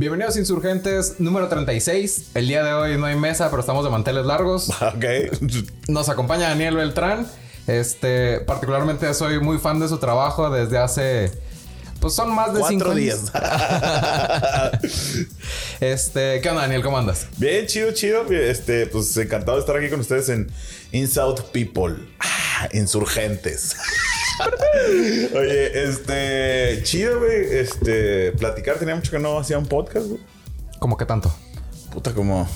Bienvenidos Insurgentes número 36. El día de hoy no hay mesa, pero estamos de manteles largos. Ok. Nos acompaña Daniel Beltrán. Este, particularmente soy muy fan de su trabajo desde hace pues son más de Cuatro cinco días. este, ¿qué onda, Daniel? ¿Cómo andas? Bien, chido, chido. Este, pues encantado de estar aquí con ustedes en In South People. Ah, insurgentes. Oye, este, chido, güey. Este, platicar. Tenía mucho que no hacía un podcast, güey. ¿Cómo que tanto? Puta, como,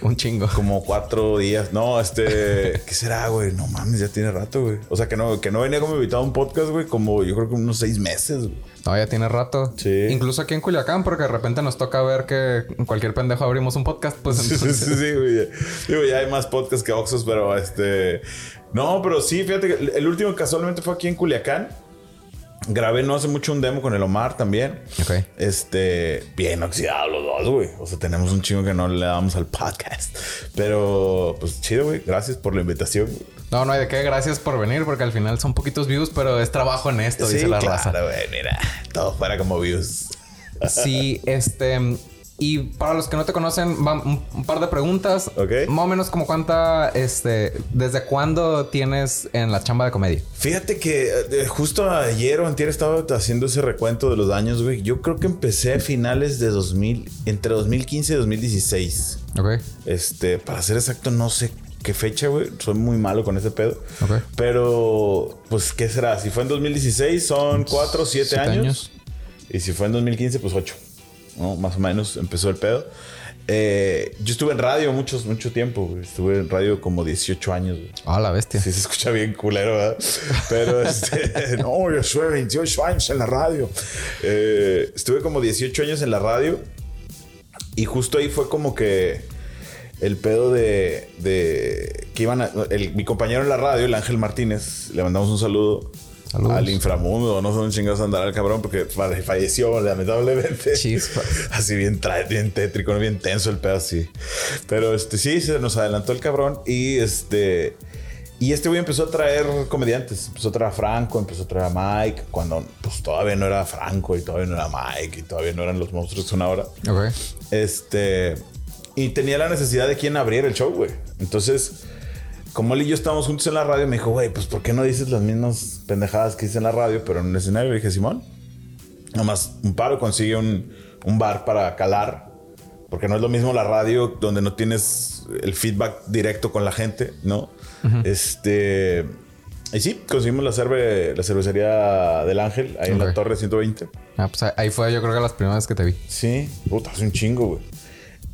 Un chingo. como cuatro días. No, este, ¿qué será, güey? No mames, ya tiene rato, güey. O sea, que no, que no venía como invitado a un podcast, güey, como yo creo que unos seis meses, güey. No, ya tiene rato. Sí. Incluso aquí en Culiacán, porque de repente nos toca ver que cualquier pendejo abrimos un podcast, pues Sí, sí, entonces... sí, sí, güey. Digo, ya hay más podcasts que Oxos, pero este. No, pero sí, fíjate que el último casualmente fue aquí en Culiacán. Grabé no hace mucho un demo con el Omar también. Ok. Este, bien oxidados los dos, güey. O sea, tenemos un chingo que no le damos al podcast. Pero, pues chido, güey. Gracias por la invitación. No, no hay de qué. Gracias por venir, porque al final son poquitos views, pero es trabajo en esto, dice la raza. claro, güey. Mira, todo fuera como views. Sí, este. Y para los que no te conocen, un, un par de preguntas. Ok. Más o menos como cuánta, este, ¿desde cuándo tienes en la chamba de comedia? Fíjate que eh, justo ayer o antier estaba haciendo ese recuento de los años, güey. Yo creo que empecé a finales de 2000, entre 2015 y 2016. Ok. Este, para ser exacto, no sé qué fecha, güey. Soy muy malo con ese pedo. Ok. Pero, pues, ¿qué será? Si fue en 2016, son 4, 7 Siete años. años. Y si fue en 2015, pues 8. ¿No? Más o menos empezó el pedo. Eh, yo estuve en radio muchos, mucho tiempo, güey. Estuve en radio como 18 años, güey. Ah, la bestia. Sí, se escucha bien culero, ¿verdad? Pero este, no, yo estuve 28 años en la radio. Eh, estuve como 18 años en la radio y justo ahí fue como que el pedo de, de que iban a, el- mi compañero en la radio, el Ángel Martínez, le mandamos un saludo. Saludos. Al inframundo, no dónde chingados andará el cabrón porque falle- falleció lamentablemente. Chispas. Así bien, bien tétrico, bien tenso el pedo así. Pero este sí, se nos adelantó el cabrón y este. Y este güey empezó a traer comediantes. Empezó a traer a Franco, empezó a traer a Mike, cuando pues todavía no era Franco y todavía no era Mike y todavía no eran los monstruos que son ahora. Ok. Este. Y tenía la necesidad de quien abriera el show, güey. Entonces, como él y yo estábamos juntos en la radio, me dijo, güey, pues ¿por qué no dices las mismas pendejadas que dices en la radio, pero en un escenario? Le dije, Simón, nomás un paro consigue un, un bar para calar. Porque no es lo mismo la radio donde no tienes el feedback directo con la gente, ¿no? Este. Y sí, conseguimos la, cerve- la cervecería del Ángel, ahí en la. Torre 120. Ah, pues ahí fue yo creo que las primeras que te vi. Sí, puta, hace un chingo, güey.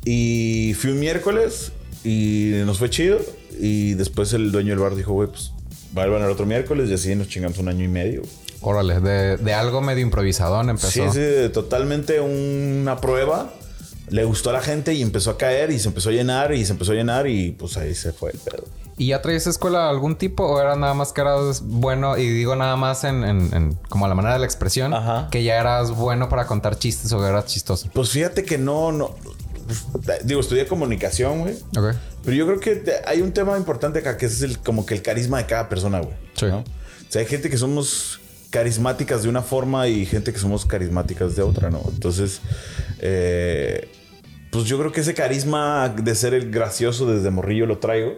Y fui un miércoles y nos fue chido. Y después el dueño del bar dijo, güey, pues vuelvan el otro miércoles y así nos chingamos un año y medio. Órale, de, de algo medio improvisadón empezó. Sí, sí, totalmente una prueba. Le gustó a la gente y empezó a caer y se empezó a llenar y se empezó a llenar y pues ahí se fue el pedo. ¿Y ya traías escuela de algún tipo o era nada más que eras bueno? Y digo nada más en, en- en como a la manera de la expresión. Ajá. Que ya eras bueno para contar chistes o que eras chistoso. Pues fíjate que no, no. Digo, estudié comunicación, güey. Ok. Pero yo creo que hay un tema importante acá que es el, como que el carisma de cada persona, güey. Sí. ¿no? O sea, hay gente que somos carismáticas de una forma y gente que somos carismáticas de otra, ¿no? Entonces, eh, pues yo creo que ese carisma de ser el gracioso desde morrillo lo traigo.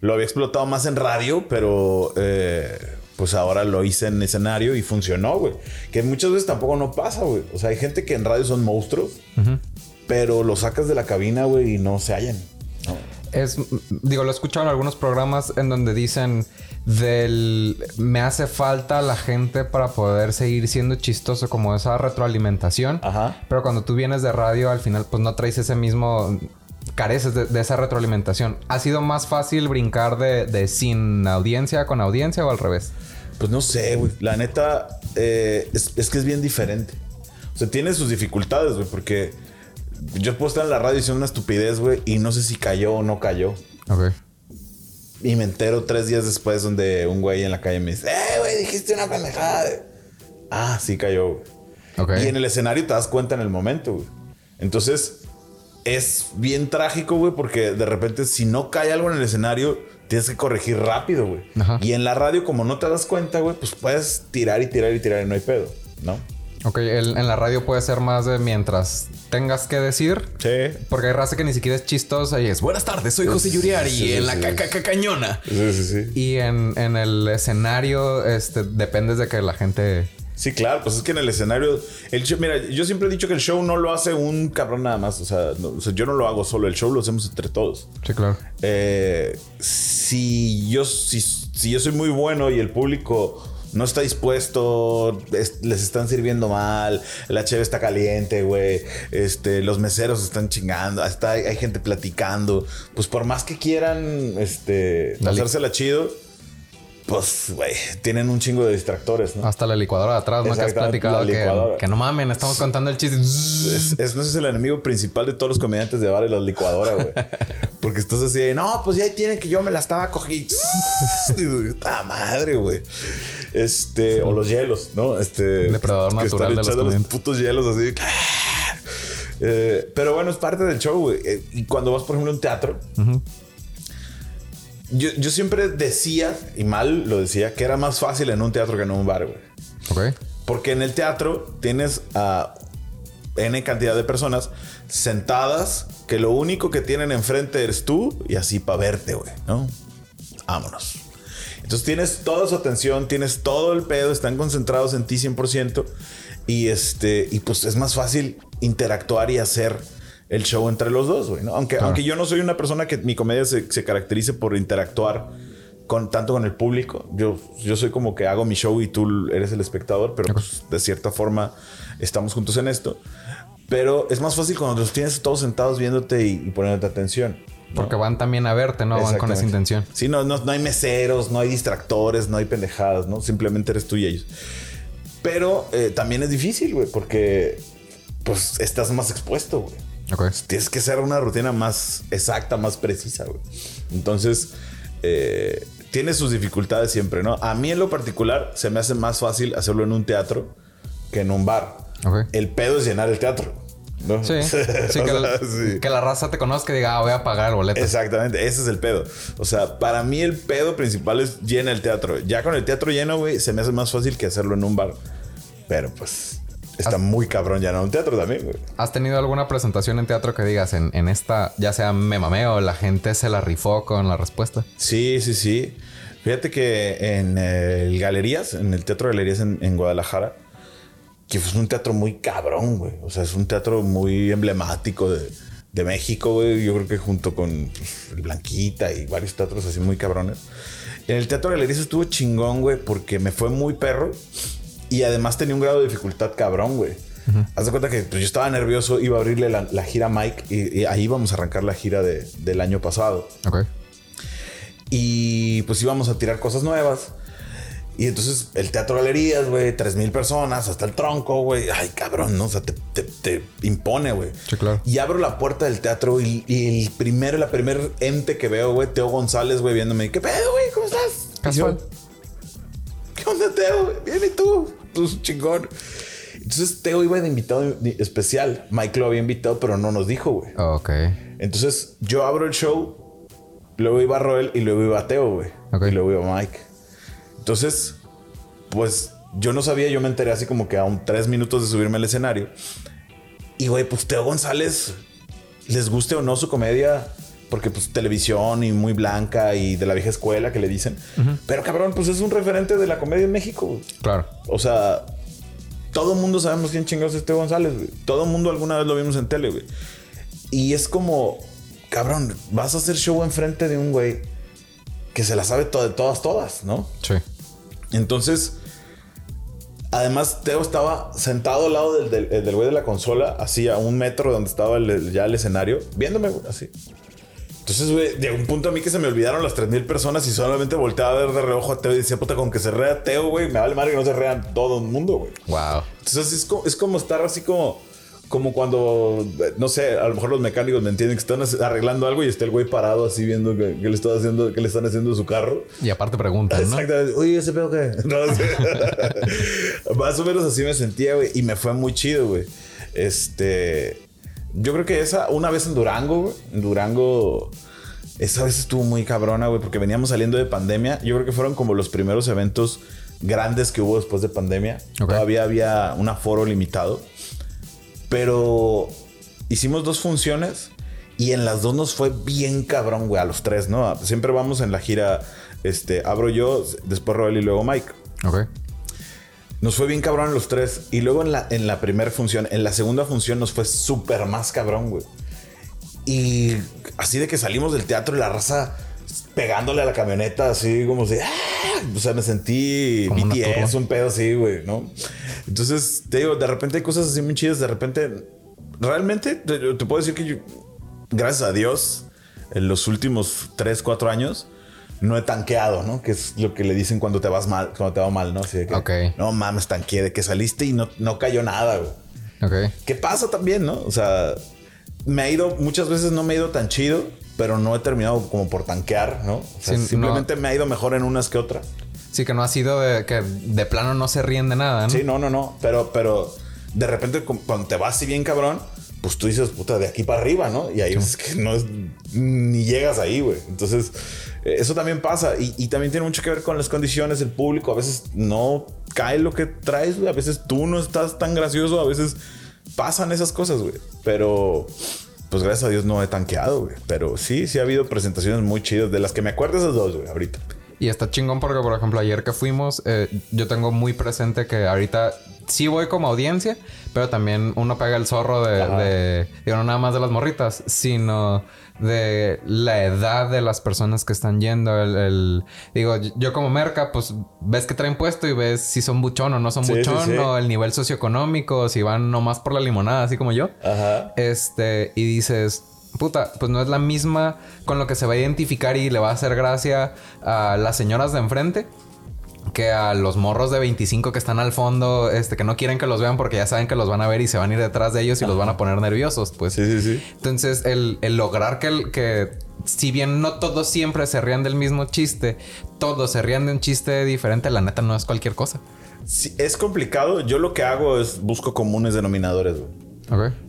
Lo había explotado más en radio, pero eh, pues ahora lo hice en escenario y funcionó, güey. Que muchas veces tampoco no pasa, güey. O sea, hay gente que en radio son monstruos, pero lo sacas de la cabina, güey, y no se hallan. ¿no? Es, digo, lo he escuchado en algunos programas en donde dicen del me hace falta la gente para poder seguir siendo chistoso, como esa retroalimentación. Ajá. Pero cuando tú vienes de radio, al final, pues no traes ese mismo. Careces de, de esa retroalimentación. ¿Ha sido más fácil brincar de, de sin audiencia con audiencia o al revés? Pues no sé, güey. La neta, eh, es, es que es bien diferente. O sea, tiene sus dificultades, güey, porque yo puedo estar en la radio diciendo una estupidez, güey, y no sé si cayó o no cayó. Ok. Y me entero tres días después donde un güey en la calle me dice, ¡eh, güey, dijiste una pendejada! Ah, sí cayó, güey. Y en el escenario te das cuenta en el momento, güey. Entonces, es bien trágico, güey, porque de repente si no cae algo en el escenario, tienes que corregir rápido, güey. Y en la radio, como no te das cuenta, güey, pues puedes tirar y tirar y tirar y no hay pedo, ¿no? Ok, el- en la radio puede ser más de mientras tengas que decir. Sí. Porque hay raza que ni siquiera es chistosa y es buenas tardes, soy José Yuriari Sí, sí, en la caca ca- cañona. Sí, sí, sí. Y en, en el escenario, este, dependes de que la gente. Sí, claro, pues es que en el escenario, el show, mira, yo siempre he dicho que el show no lo hace un cabrón nada más, o sea, no- o sea, yo no lo hago solo, el show lo hacemos entre todos. Sí, claro. Eh, si yo si, si yo soy muy bueno y el público no está dispuesto, es- les están sirviendo mal, la cheve está caliente, güey, este, los meseros están chingando, hasta hay, hay gente platicando, pues por más que quieran, este, pasársela chido, pues, güey, tienen un chingo de distractores, ¿no? Hasta la licuadora de atrás, ¿no? Que has platicado la que, que no mamen, estamos contando el chiste. Es, es, el enemigo principal de todos los comediantes de bar y la licuadora, güey. Porque estás así de, no, pues ya tienen que yo me la estaba cogiendo. ¡Puta madre, güey! Este, o los hielos, ¿no? Este. Depredador que natural de los echando los putos hielos así. Eh, pero bueno, es parte del show, güey. Eh, Y cuando vas, por ejemplo, a un teatro, yo, yo siempre decía, y mal lo decía, que era más fácil en un teatro que en un bar, güey. Ok. Porque en el teatro tienes a N cantidad de personas sentadas que lo único que tienen enfrente eres tú y así para verte, güey, ¿no? Vámonos. Entonces tienes toda su atención, tienes todo el pedo, están concentrados en ti 100% y este y pues es más fácil interactuar y hacer el show entre los dos, güey, ¿no? Aunque, Claro. aunque yo no soy una persona que mi comedia se, se caracterice por interactuar con tanto con el público. Yo, yo soy como que hago mi show y tú eres el espectador, pero pues, de cierta forma estamos juntos en esto. Pero es más fácil cuando los tienes todos sentados viéndote y, y poniéndote atención. ¿no? Porque van también a verte, ¿no? Van con esa intención. Sí, no, no, no hay meseros, no hay distractores, no hay pendejadas, ¿no? Simplemente eres tú y ellos. Pero eh, también es difícil, güey, porque pues estás más expuesto, güey. Ok. Tienes que hacer una rutina más exacta, más precisa, güey. Entonces, eh, tiene sus dificultades siempre, ¿no? A mí en lo particular se me hace más fácil hacerlo en un teatro que en un bar. Ok. El pedo es llenar el teatro. ¿no? Sí, sí, que, sea, la, sí. que la raza te conozca y diga, ah, voy a pagar el boleto. Exactamente, ese es el pedo. O sea, para mí el pedo principal es llena el teatro. Ya con el teatro lleno, güey, se me hace más fácil que hacerlo en un bar. Pero pues está muy cabrón llenar un teatro también, güey. ¿Has tenido alguna presentación en teatro que digas en, en esta, ya sea me mameo, la gente se la rifó con la respuesta? Sí, sí, sí. Fíjate que en el Galerías, en el Teatro Galerías en, en Guadalajara, que es un teatro muy cabrón, güey. O sea, es un teatro muy emblemático de, de México, güey. Yo creo que junto con pues, el Blanquita y varios teatros así muy cabrones. En el Teatro Galerías estuvo chingón, güey, porque me fue muy perro. Y además tenía un grado de dificultad cabrón, güey. Haz de cuenta que pues, yo estaba nervioso, iba a abrirle la, la gira a Mike y, y ahí íbamos a arrancar la gira de- del año pasado. Ok. Y pues íbamos a tirar cosas nuevas. Y entonces el teatro galerías, güey, tres mil personas, hasta el tronco, güey. Ay, cabrón, ¿no? O sea, te, te- te impone, güey. Sí, claro. Y abro la puerta del teatro y, y el primero, la primer ente que veo, güey, Teo González, güey, viéndome. ¿Qué pedo, güey? ¿Cómo estás? Casual. yo, ¿Qué onda, Teo? Bien, ¿y tú? Tú, chingón. Entonces Teo iba de invitado especial. Mike lo había invitado, pero no nos dijo, güey. Ok. Entonces yo abro el show, luego iba Roel y luego iba Teo, güey. Ok. Y luego iba Mike. Entonces, pues yo no sabía, yo me enteré así como que a un tres minutos de subirme al escenario. Y güey, pues Teo González, les guste o no su comedia, porque pues televisión y muy blanca y de la vieja escuela que le dicen. Pero cabrón, pues es un referente de la comedia en México. Claro. O sea, todo el mundo sabemos quién chingados es Teo González, güey. Todo el mundo alguna vez lo vimos en tele, güey. Y es como, cabrón, vas a hacer show enfrente de un güey que se la sabe to- de todas, todas, ¿no? Sí. Entonces, además, Teo estaba sentado al lado del, del, del güey de la consola, así a un metro donde estaba el- ya el escenario, viéndome, güey, así. Entonces, güey, de un punto a mí que se me olvidaron las 3000 personas y solamente volteaba a ver de reojo a Teo y decía, puta, con que se rea Teo, güey, me vale madre que no se rean todo el mundo, güey. Wow. Entonces es como, es como estar así como, como cuando, no sé, a lo mejor los mecánicos me entienden que están arreglando algo y está el güey parado así viendo que, que le, está haciendo, que le están haciendo a su carro. Y aparte preguntan, ¿no? Exactamente. Oye, ¿ese pedo qué? No, sé. Más o menos así me sentía, güey. Y me fue muy chido, güey. Este... Yo creo que esa, una vez en Durango, güey. En Durango... Esa vez estuvo muy cabrona, güey. Porque veníamos saliendo de pandemia. Yo creo que fueron como los primeros eventos grandes que hubo después de pandemia. Todavía había un aforo limitado. Pero hicimos dos funciones y en las dos nos fue bien cabrón, güey, a los tres, ¿no? Siempre vamos en la gira, este, abro yo, después Roel y luego Mike. Ok. Nos fue bien cabrón en los tres. Y luego en la, en la primera función, en la segunda función nos fue súper más cabrón, güey. Y así de que salimos del teatro y la raza pegándole a la camioneta, así como de... ¡ah! O sea, me sentí Como BTS, un pedo así, güey, ¿no? Entonces, te digo, de repente hay cosas así muy chidas. De repente, realmente, te, te puedo decir que yo, gracias a Dios, en los últimos 3, 4 años, no he tanqueado, ¿no? Que es lo que le dicen cuando te vas mal, cuando te va mal, ¿no? Así de que, Ok. no mames, tanqueé, de que saliste y no, no cayó nada, güey. Ok. ¿Qué pasa también, no? O sea, me ha ido, muchas veces no me ha ido tan chido, pero no he terminado como por tanquear, ¿no? O sea, Sí, simplemente me ha ido mejor en unas que otras. Sí, que no ha sido de que de plano no se ríen de nada, ¿no? Sí, no, no, no. Pero, pero de repente cu- cuando te vas así bien cabrón, pues tú dices, puta, de aquí para arriba, ¿no? Y ahí es que no es, ni llegas ahí, güey. Entonces, eh, eso también pasa. Y, y también tiene mucho que ver con las condiciones del público. A veces no cae lo que traes, güey. A veces tú no estás tan gracioso. A veces pasan esas cosas, güey. Pero, pues gracias a Dios no he tanqueado, güey. Pero sí, sí ha habido presentaciones muy chidas. De las que me acuerdo esas dos, güey, ahorita. Y está chingón porque, por ejemplo, ayer que fuimos, eh, yo tengo muy presente que ahorita sí voy como audiencia, pero también uno pega el zorro de, digo, no nada más de las morritas, sino de la edad de las personas que están yendo. El, el- digo, yo como merca, pues ves que traen puesto y ves si son buchón o no son Sí, sí, buchón, sí. o el nivel socioeconómico, si van nomás por la limonada, así como yo. Ajá. Este, y dices, puta, pues no es la misma con lo que se va a identificar y le va a hacer gracia a las señoras de enfrente que a los morros de 25 que están al fondo, este, que no quieren que los vean porque ya saben que los van a ver y se van a ir detrás de ellos y los van a poner nerviosos, pues. Sí, sí, sí. Entonces, el, el lograr que, el- que, si bien no todos siempre se rían del mismo chiste, todos se rían de un chiste diferente, la neta no es cualquier cosa. Sí, es complicado. Yo lo que hago es busco comunes denominadores, güey.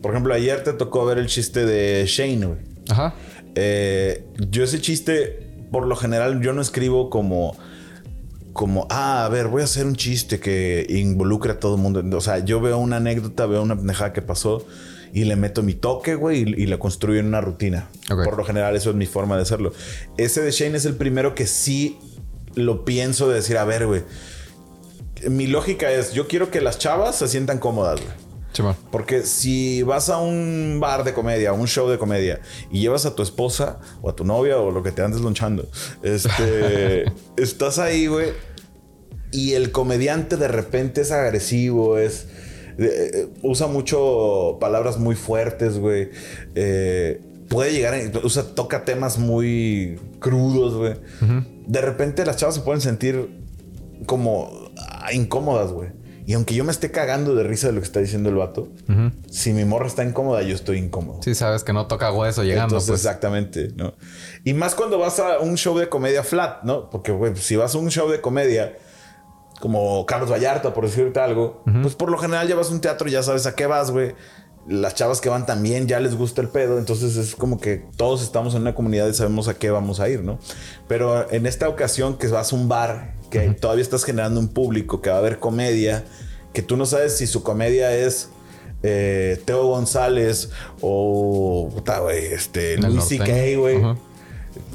Por ejemplo, ayer te tocó ver el chiste de Shane, güey. Ajá. Eh, yo ese chiste, por lo general, yo no escribo como... Como, ah, a ver, voy a hacer un chiste que involucre a todo el mundo. O sea, yo veo una anécdota, veo una pendejada que pasó y le meto mi toque, güey, y, y la construyo en una rutina. Por lo general, eso es mi forma de hacerlo. Ese de Shane es el primero que sí lo pienso de decir, a ver, güey. Mi lógica es, yo quiero que las chavas se sientan cómodas, güey. Porque si vas a un bar de comedia, a un show de comedia y llevas a tu esposa o a tu novia o lo que te andes lonchando, este, estás ahí, güey, y el comediante de repente es agresivo, es eh, usa mucho palabras muy fuertes, güey. Eh, puede llegar, a- usa toca temas muy crudos, güey. De repente las chavas se pueden sentir como ah, incómodas, güey. Y aunque yo me esté cagando de risa de lo que está diciendo el vato, si mi morra está incómoda, yo estoy incómodo. Sí, sabes que no toca hueso llegando. Entonces, pues. exactamente, ¿no? Y más cuando vas a un show de comedia flat, ¿no? Porque, si vas a un show de comedia como Carlos Vallarta, por decirte algo, pues por lo general ya vas a un teatro y ya sabes a qué vas, güey. Las chavas que van también ya les gusta el pedo, entonces es como que todos estamos en una comunidad y sabemos a qué vamos a ir, ¿no? Pero en esta ocasión que vas a un bar, que todavía estás generando un público, que va a haber comedia, que tú no sabes si su comedia es eh, Teo González o puta, güey, este, Luis. C.K., güey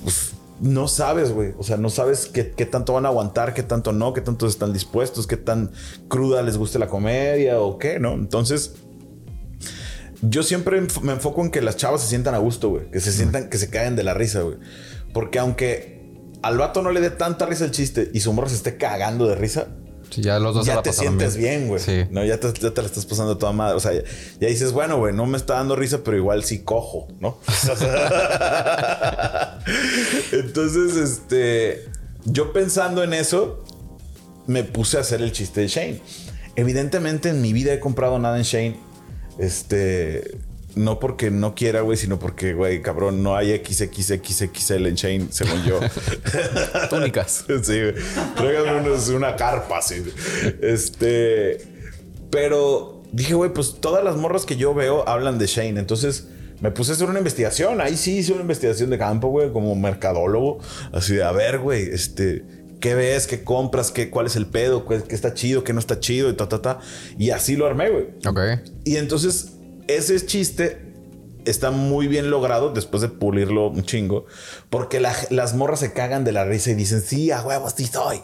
pues, no sabes, güey. O sea, no sabes qué, qué tanto van a aguantar, qué tanto no, qué tanto están dispuestos, qué tan cruda les guste la comedia o qué, ¿no? Entonces, yo siempre me enfoco en que las chavas se sientan a gusto, güey. Que se sientan, que se caigan de la risa, güey. Porque aunque al vato no le dé tanta risa el chiste y su morro se esté cagando de risa, Sí, ya los dos se ya la te sientes bien, güey. Sí. No, ya te, ya te la estás pasando a toda madre. O sea, ya, ya dices, bueno, güey, no me está dando risa, pero igual sí cojo, ¿no? Entonces, este, yo pensando en eso, me puse a hacer el chiste de Shane. Evidentemente, en mi vida he comprado nada en Shane. Este, no porque no quiera, güey, sino porque, güey, cabrón, no hay XXXXL en Shane, según yo. Túnicas. Sí, güey. Tráigame unos- una carpa, así. Este. Pero dije, güey, pues todas las morras que yo veo hablan de Shane. Entonces me puse a hacer una investigación. Ahí sí hice una investigación de campo, güey, como mercadólogo. Así de, a ver, güey, este. ¿Qué ves? ¿Qué compras? ¿Qué, ¿Cuál es el pedo? ¿Qué, qué está chido? ¿Qué no está chido? Y ta, ta, ta. Y así lo armé, güey. Ok. Y entonces ese chiste está muy bien logrado después de pulirlo un chingo. Porque la- las morras se cagan de la risa y dicen, sí, a huevo, sí soy.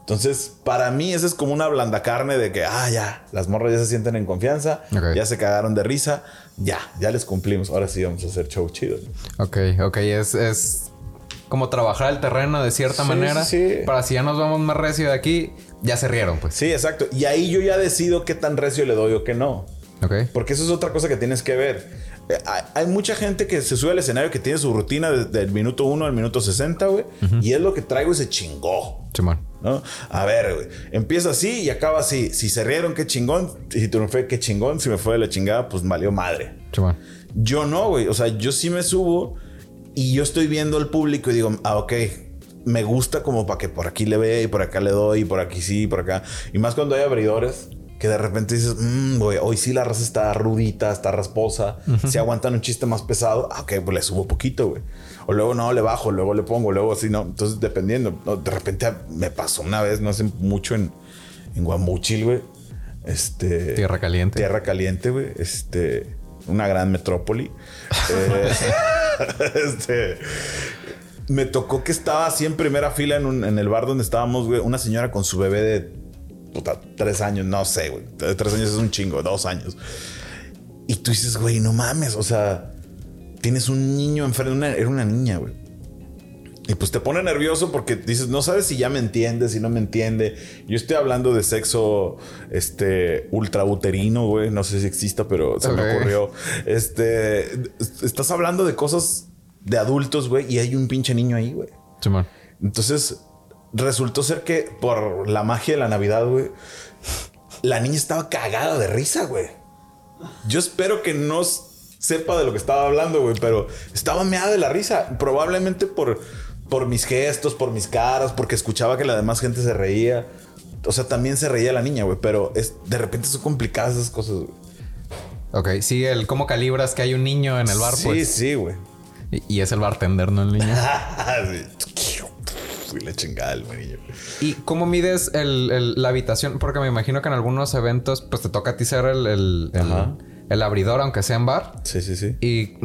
Entonces, para mí, eso es como una blanda carne de que, ah, ya, las morras ya se sienten en confianza, ya se cagaron de risa, ya, ya les cumplimos. Ahora sí vamos a hacer show chido. Ok, ok. Es, es como trabajar el terreno de cierta Sí, manera. sí. Para si ya nos vamos más recio de aquí, ya se rieron, pues. Sí, exacto. Y ahí yo ya decido qué tan recio le doy o qué no. Ok. Porque eso es otra cosa que tienes que ver. Hay, mucha gente que se sube al escenario que tiene su rutina desde el minuto 1 al minuto 60, güey. Y es lo que traigo y se chingó. Simón. ¿no? A ver, güey. Empieza así y acaba así. Si se rieron, qué chingón. Si triunfé, qué chingón. Si me fue de la chingada, pues valió madre. Simón. Yo no, güey. O sea, yo sí me subo y yo estoy viendo al público y digo, ah, ok. Me gusta como para que por aquí le vea y por acá le doy y por aquí sí, y por acá. Y más cuando hay abridores que de repente dices, mmm, güey, hoy sí la raza está rudita, está rasposa. Si aguantan un chiste más pesado, ah, ok, pues le subo poquito, güey. O luego no, le bajo, luego le pongo, luego así, no. Entonces, dependiendo. ¿no? De repente me pasó una vez, no hace mucho en, en Guamuchil, güey. Este. Tierra caliente. Tierra caliente, güey. Este. Una gran metrópoli. Eh, este. Me tocó que estaba así en primera fila en, un- en el bar donde estábamos, güey. Una señora con su bebé de puta, tres años, no sé, güey. Tres años es un chingo, dos años. Y tú dices, güey, no mames, o sea, tienes un niño enfrente, una- era una niña, güey. Y pues te pone nervioso porque dices, no sabes si ya me entiende, si no me entiende. Yo estoy hablando de sexo este ultrauterino, güey. No sé si exista, pero se me ocurrió. Este estás hablando de cosas de adultos, güey, y hay un pinche niño ahí, güey. Simón. Entonces, resultó ser que por la magia de la Navidad, güey, la niña estaba cagada de risa, güey. Yo espero que no sepa de lo que estaba hablando, güey, pero estaba meada de la risa. Probablemente por, por mis gestos, por mis caras, porque escuchaba que la demás gente se reía. O sea, también se reía la niña, güey, pero es, de repente son complicadas esas cosas, güey. Ok. Sí, el cómo calibras que hay un niño en el bar, sí, pues. sí, güey. Y, y es el bartender, no el niño. Sí. Fui la chingada el niño. ¿Y cómo mides el- el- la habitación? Porque me imagino que en algunos eventos, pues te toca a ti ser el, el, abridor, aunque sea en bar. Sí, sí, sí. ¿Y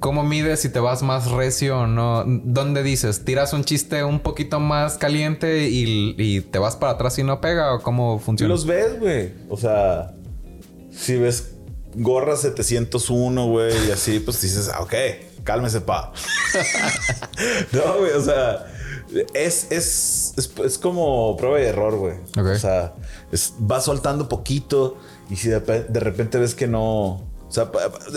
cómo mides si te vas más recio o no? ¿Dónde dices? ¿Tiras un chiste un poquito más caliente y, y te vas para atrás y no pega? ¿O cómo funciona? Los ves, güey. O sea, si ves gorra 701, güey, y así, pues dices, ah, ok, cálmese, pa. no, güey, o sea, es, es, es, es como prueba y error, güey. Ok. O sea, es- vas soltando poquito y si de, de repente ves que no. O sea,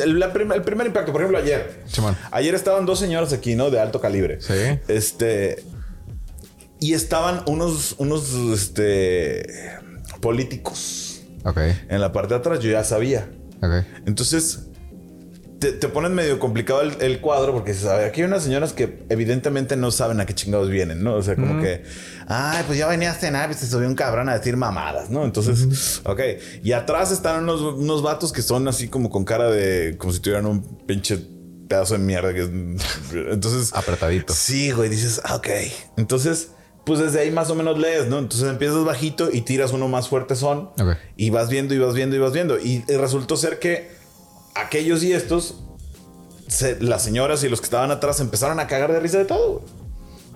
el, la prim- el primer impacto, por ejemplo, ayer. Simón. Ayer estaban dos señoras aquí, ¿no? De alto calibre. Sí. Este. Y estaban unos, unos, este, políticos Ok, en la parte de atrás. Yo ya sabía. ok. Entonces, te, te pones medio complicado el, el cuadro porque ver, aquí hay unas señoras que evidentemente no saben a qué chingados vienen, ¿no? O sea, como que, ay, pues ya venía a cenar, pues se subió un cabrón a decir mamadas, ¿no? Entonces, ok. Y atrás están unos, unos vatos que son así como con cara de, como si tuvieran un pinche pedazo de mierda. Que es- entonces, Apretadito. Sí, güey, dices, ah, ok. Entonces, pues desde ahí más o menos lees, ¿no? Entonces empiezas bajito y tiras uno más fuerte son. Ok. Y vas viendo y vas viendo y vas viendo. Y resultó ser que aquellos y estos, se- las señoras y los que estaban atrás empezaron a cagar de risa de todo.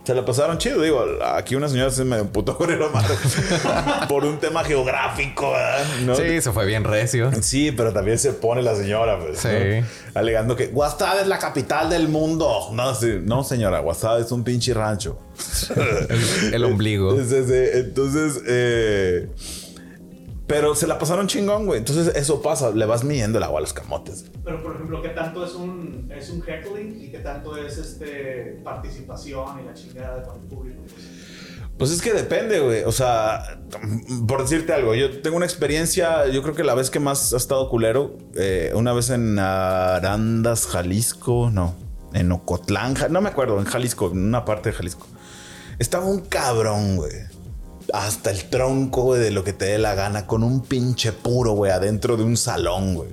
Se la pasaron chido. Digo, aquí una señora se me emputó con el por un tema geográfico, ¿verdad? ¿No? Sí, se fue bien recio. Sí, pero también se pone la señora, pues. Sí. ¿no? Alegando que Guastad es la capital del mundo. No, sí, no señora, Guastad es un pinche rancho. El, el ombligo. Entonces, eh, pero se la pasaron chingón, güey. Entonces, eso pasa. Le vas midiendo el agua a los camotes. Pero, por ejemplo, ¿qué tanto es un, es un heckling y qué tanto es este, participación y la chingada con el público? Pues es que depende, güey. O sea, por decirte algo, yo tengo una experiencia, yo creo que la vez que más ha estado culero, eh, una vez en Arandas, Jalisco, no, en Ocotlán, no me acuerdo, en Jalisco, en una parte de Jalisco. Estaba un cabrón, güey. Hasta el tronco, güey, de lo que te dé la gana, con un pinche puro, güey, adentro de un salón, güey.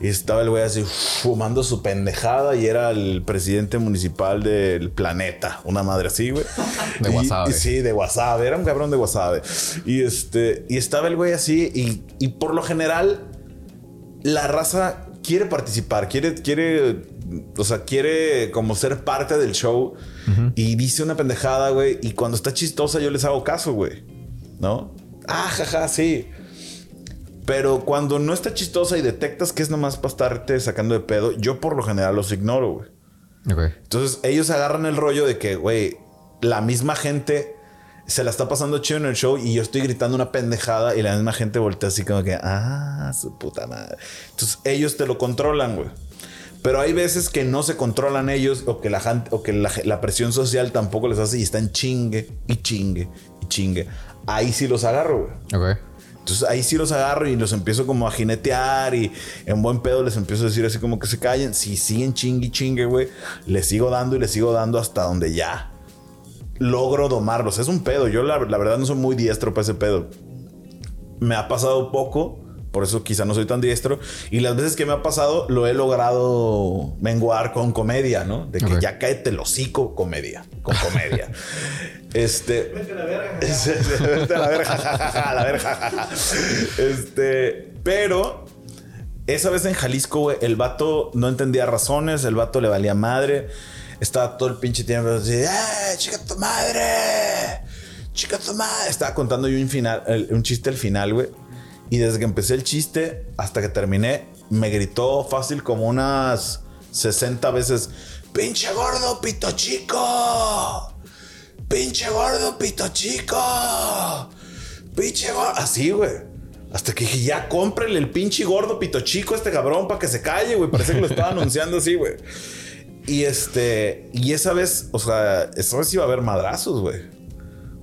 Y estaba el güey así fumando su pendejada y era el presidente municipal del planeta. Una madre así, güey. De Y- Wasabe. sí, de Wasabe. Era un cabrón de Wasabe. Y este, y estaba el güey así y, y por lo general la raza quiere participar, quiere, quiere, o sea, quiere como ser parte del show y dice una pendejada, güey. Y cuando está chistosa, yo les hago caso, güey. ¿No? Ah, jaja, sí. Pero cuando no está chistosa y detectas que es nomás para estarte sacando de pedo, yo por lo general los ignoro, güey. Ok. Entonces ellos agarran el rollo de que, güey, la misma gente se la está pasando chido en el show y yo estoy gritando una pendejada y la misma gente voltea así como que, ah, su puta madre. Entonces ellos te lo controlan, güey. Pero hay veces que no se controlan ellos o que la, gente- o que la, la presión social tampoco les hace y están chingue y chingue y chingue. Ahí sí los agarro, güey. Ok. Entonces ahí sí los agarro y los empiezo como a jinetear y en buen pedo les empiezo a decir así como que se callen. Si siguen chingue y chingue, güey, les sigo dando y les sigo dando hasta donde ya logro domarlos. Es un pedo. Yo la, la verdad no soy muy diestro para ese pedo. Me ha pasado poco, por eso quizá no soy tan diestro. Y las veces que me ha pasado lo he logrado menguar con comedia, ¿no? De que ya cáete el hocico, comedia. Con comedia. este... Vete a la verga. Vete a la verga, jajaja, a la verga, jajaja. Este, pero esa vez en Jalisco, güey, el vato no entendía razones, el vato le valía madre. Estaba todo el pinche tiempo así, ¡eh, chica tu madre! ¡Chica tu madre! Estaba contando yo un, final, un chiste al final, güey. Y desde que empecé el chiste hasta que terminé, me gritó fácil como unas 60 veces, ¡Pinche gordo, pito chico! ¡Pinche gordo, pito chico! ¡Pinche gordo! Así, güey. Hasta que dije, ya cómprenle el pinche gordo pito chico a este cabrón para que se calle, güey. Parece que lo estaba anunciando así, güey. Y este, y esa vez, o sea, esa vez iba a haber madrazos, güey.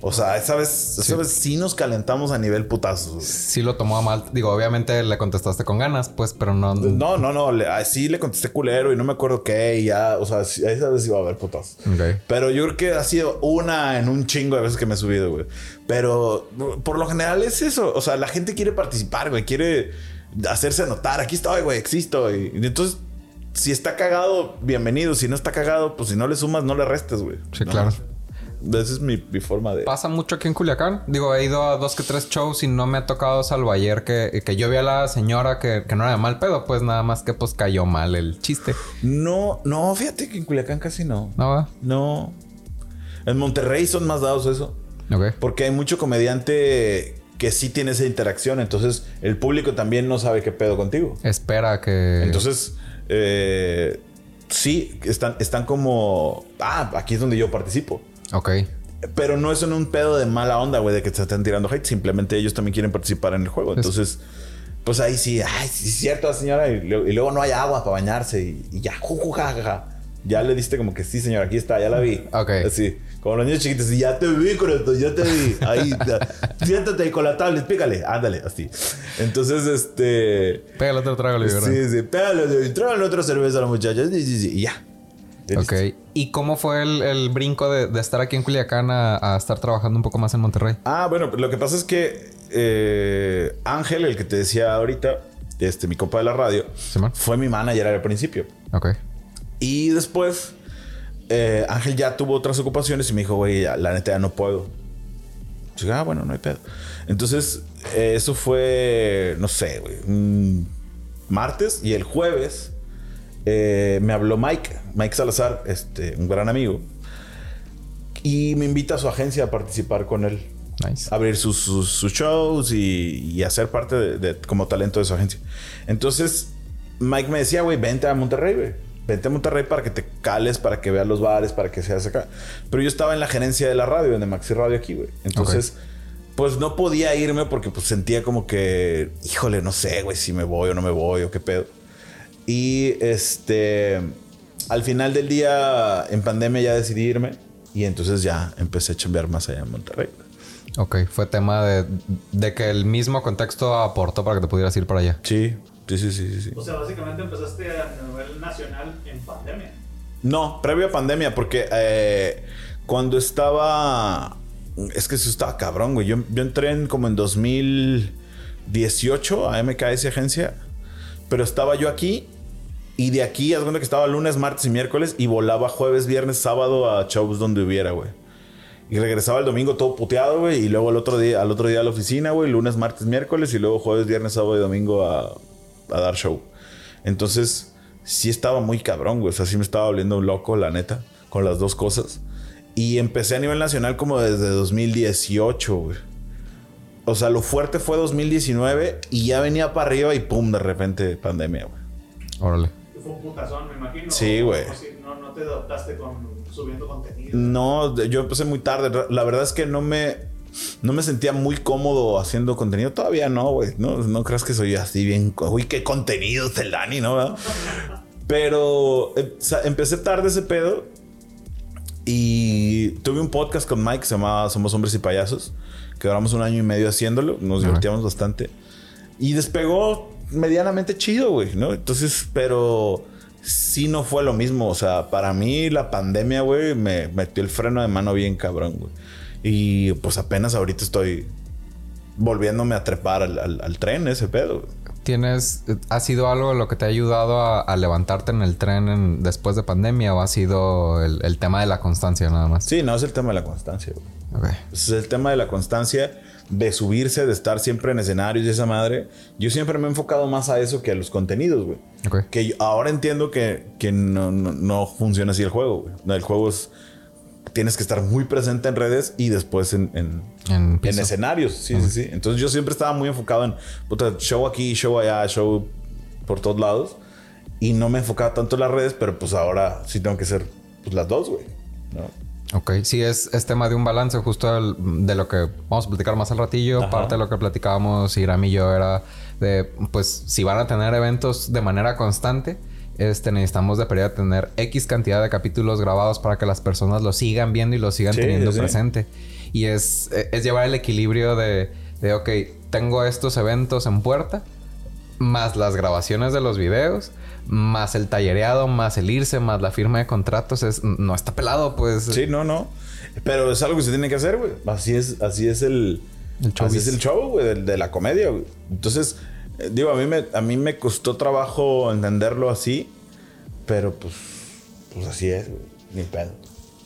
O sea, esa vez, esa Sí. vez sí nos calentamos a nivel putazos. Sí lo tomó a mal. Digo, obviamente le contestaste con ganas, pues, pero no. No, no, no, le, así le contesté culero y no me acuerdo qué, y ya, o sea, sí, esa vez iba a haber putazos. Ok. Pero yo creo que ha sido una en un chingo de veces que me he subido, güey. Pero por lo general es eso. O sea, la gente quiere participar, güey. Quiere hacerse notar. Aquí estoy, güey. Existo. Y, y entonces, si está cagado, bienvenido. Si no está cagado, pues si no le sumas, no le restes, güey. Sí, ¿No? claro. Esa es mi, mi forma de... Pasa mucho aquí en Culiacán. Digo, he ido a dos que tres shows y no me ha tocado salvo ayer que, que yo vi a la señora que, que no era de mal pedo, pues nada más que pues cayó mal el chiste. No, no, fíjate que en Culiacán casi no. ¿No va? No. En Monterrey son más dados eso. Ok. Porque hay mucho comediante que sí tiene esa interacción. Entonces, el público también no sabe qué pedo contigo. Espera que. Entonces, eh, sí, están, están como, ah, aquí es donde yo participo. Ok. Pero no es en un pedo de mala onda, güey, de que se están tirando hate. Simplemente ellos también quieren participar en el juego. Entonces, pues ahí sí, ay, sí es cierto, señora. Y, luego- y luego no hay agua para bañarse y, y ya, ju, ju, ja, ja, ja. Ya le diste como que sí, señora, aquí está, ya la vi. Ok. Así, como los niños chiquitos, ya te vi, correcto, ya te vi. Ahí, siéntate ahí con la tablet, pícale, ándale, así. Entonces, este. Pégale otro trago, le Sí, sí, pégale, tráele otra cerveza a la muchacha. Sí, sí, sí, y ya. Ya Ok. listo. ¿Y cómo fue el, el brinco de, de estar aquí en Culiacán a, a estar trabajando un poco más en Monterrey? Ah, bueno, lo que pasa es que eh, Ángel, el que te decía ahorita, este, mi compa de la radio, fue mi manager al principio. Ok. Y después, eh, Ángel ya tuvo otras ocupaciones y me dijo, güey, la neta ya no puedo. Dije, ah, bueno, no hay pedo. Entonces, eh, eso fue, no sé, güey, un martes y el jueves eh, me habló Mike, Mike Salazar, este, un gran amigo, y me invita a su agencia a participar con él Nice. abrir sus, sus- sus shows y, y hacer parte de, de- como talento de su agencia. Entonces, Mike me decía, güey, vente a Monterrey, güey. Vente a Monterrey para que te cales, para que veas los bares, para que seas acá. Pero yo estaba en la gerencia de la radio, en el Maxi Radio aquí, güey. Entonces, pues no podía irme porque pues sentía como que, híjole, no sé, güey, si me voy o no me voy o qué pedo. Y este, al final del día, en pandemia ya decidí irme. Y entonces ya empecé a chambear más allá en Monterrey. Ok. Fue tema de, de que el mismo contexto aportó para que te pudieras ir para allá. Sí, sí, sí, sí, sí. O sea, básicamente empezaste a nivel nacional en pandemia. No, previo a pandemia, porque eh, cuando estaba. Es que eso estaba cabrón, güey. Yo, yo entré en como en 2018 a MKS Agencia. Pero estaba yo aquí y de aquí, haz cuenta que estaba lunes, martes y miércoles y volaba jueves, viernes, sábado a shows donde hubiera, güey. Y regresaba el domingo todo puteado, güey. Y luego el otro día, al otro día a la oficina, güey. Lunes, martes, miércoles. Y luego jueves, viernes, sábado y domingo a, a dar show. Entonces, sí estaba muy cabrón, güey. O sea, sí me estaba volviendo un loco, la neta. Con las dos cosas. Y empecé a nivel nacional como desde 2018, güey. O sea, lo fuerte fue 2019 y ya venía para arriba y pum, de repente pandemia, güey. Órale. Fue un putazón, me imagino. Sí, güey. No, no te adaptaste con subiendo contenido. No, yo empecé muy tarde. La verdad es que no me, no me sentía muy cómodo haciendo contenido. Todavía no, güey. No, no creas que soy así bien. Uy, qué contenido es el Dani, ¿no? Pero o sea, empecé tarde ese pedo. Y tuve un podcast con Mike que se llamaba Somos Hombres y Payasos. Que duramos un año y medio haciéndolo. Nos divertíamos bastante. Y despegó medianamente chido, güey, ¿no? Entonces, pero sí no fue lo mismo. O sea, para mí la pandemia, güey, me metió el freno de mano bien cabrón, güey. Y pues apenas ahorita estoy volviéndome a trepar al, al- al tren, ese pedo. ¿Tienes, ha sido algo lo que te ha ayudado a, a levantarte en el tren en- después de pandemia o ha sido el, el tema de la constancia nada más? Sí, no es el tema de la constancia, güey. Ok. Es el tema de la constancia, de subirse, de estar siempre en escenarios y esa madre. Yo siempre me he enfocado más a eso que a los contenidos, güey. Que yo- ahora entiendo que, que no, no- no funciona así el juego, güey. El juego es... Tienes que estar muy presente en redes y después en, en, En escenarios. Sí, sí, sí. Entonces yo siempre estaba muy enfocado en puta, show aquí, show allá, show por todos lados. Y no me enfocaba tanto en las redes, pero pues ahora sí tengo que ser pues, las dos, güey. ¿no? Ok, sí, es, es tema de un balance justo el- de lo que vamos a platicar más al ratillo. Ajá. Parte de lo que platicábamos Iram y yo era de, pues, si van a tener eventos de manera constante, este, necesitamos de pérdida tener X cantidad de capítulos grabados para que las personas lo sigan viendo y lo sigan Sí, teniendo sí, presente. Y es, es llevar el equilibrio de, de, ok, tengo estos eventos en puerta, más las grabaciones de los videos, más el tallereado, más el irse, más la firma de contratos, es, no está pelado, pues. Sí, no, no. Pero es algo que se tiene que hacer, güey. Así es, así es el, así es el show, güey, de, de la comedia, güey. Entonces, eh, digo, a mí me, a mí me costó trabajo entenderlo así, pero pues, pues así es, güey. Ni pedo.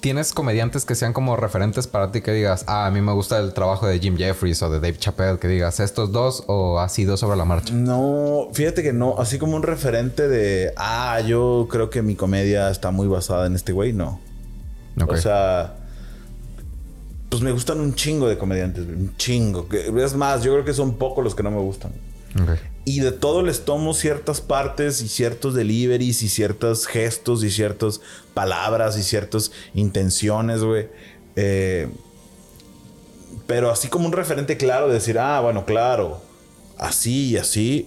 ¿Tienes comediantes que sean como referentes para ti que digas, ah, a mí me gusta el trabajo de Jim Jeffries o de Dave Chappelle, que digas estos dos o ha sido sobre la marcha? No, fíjate que no, así como un referente de, ah, yo creo que mi comedia está muy basada en este güey, no. Ok. O sea, pues me gustan un chingo de comediantes, un chingo. Es más, yo creo que son pocos los que no me gustan. Y de todo les tomo ciertas partes y ciertos deliveries y ciertos gestos y ciertas palabras y ciertas intenciones, güey. Eh, pero así como un referente claro de decir, ah, bueno, claro, así y así,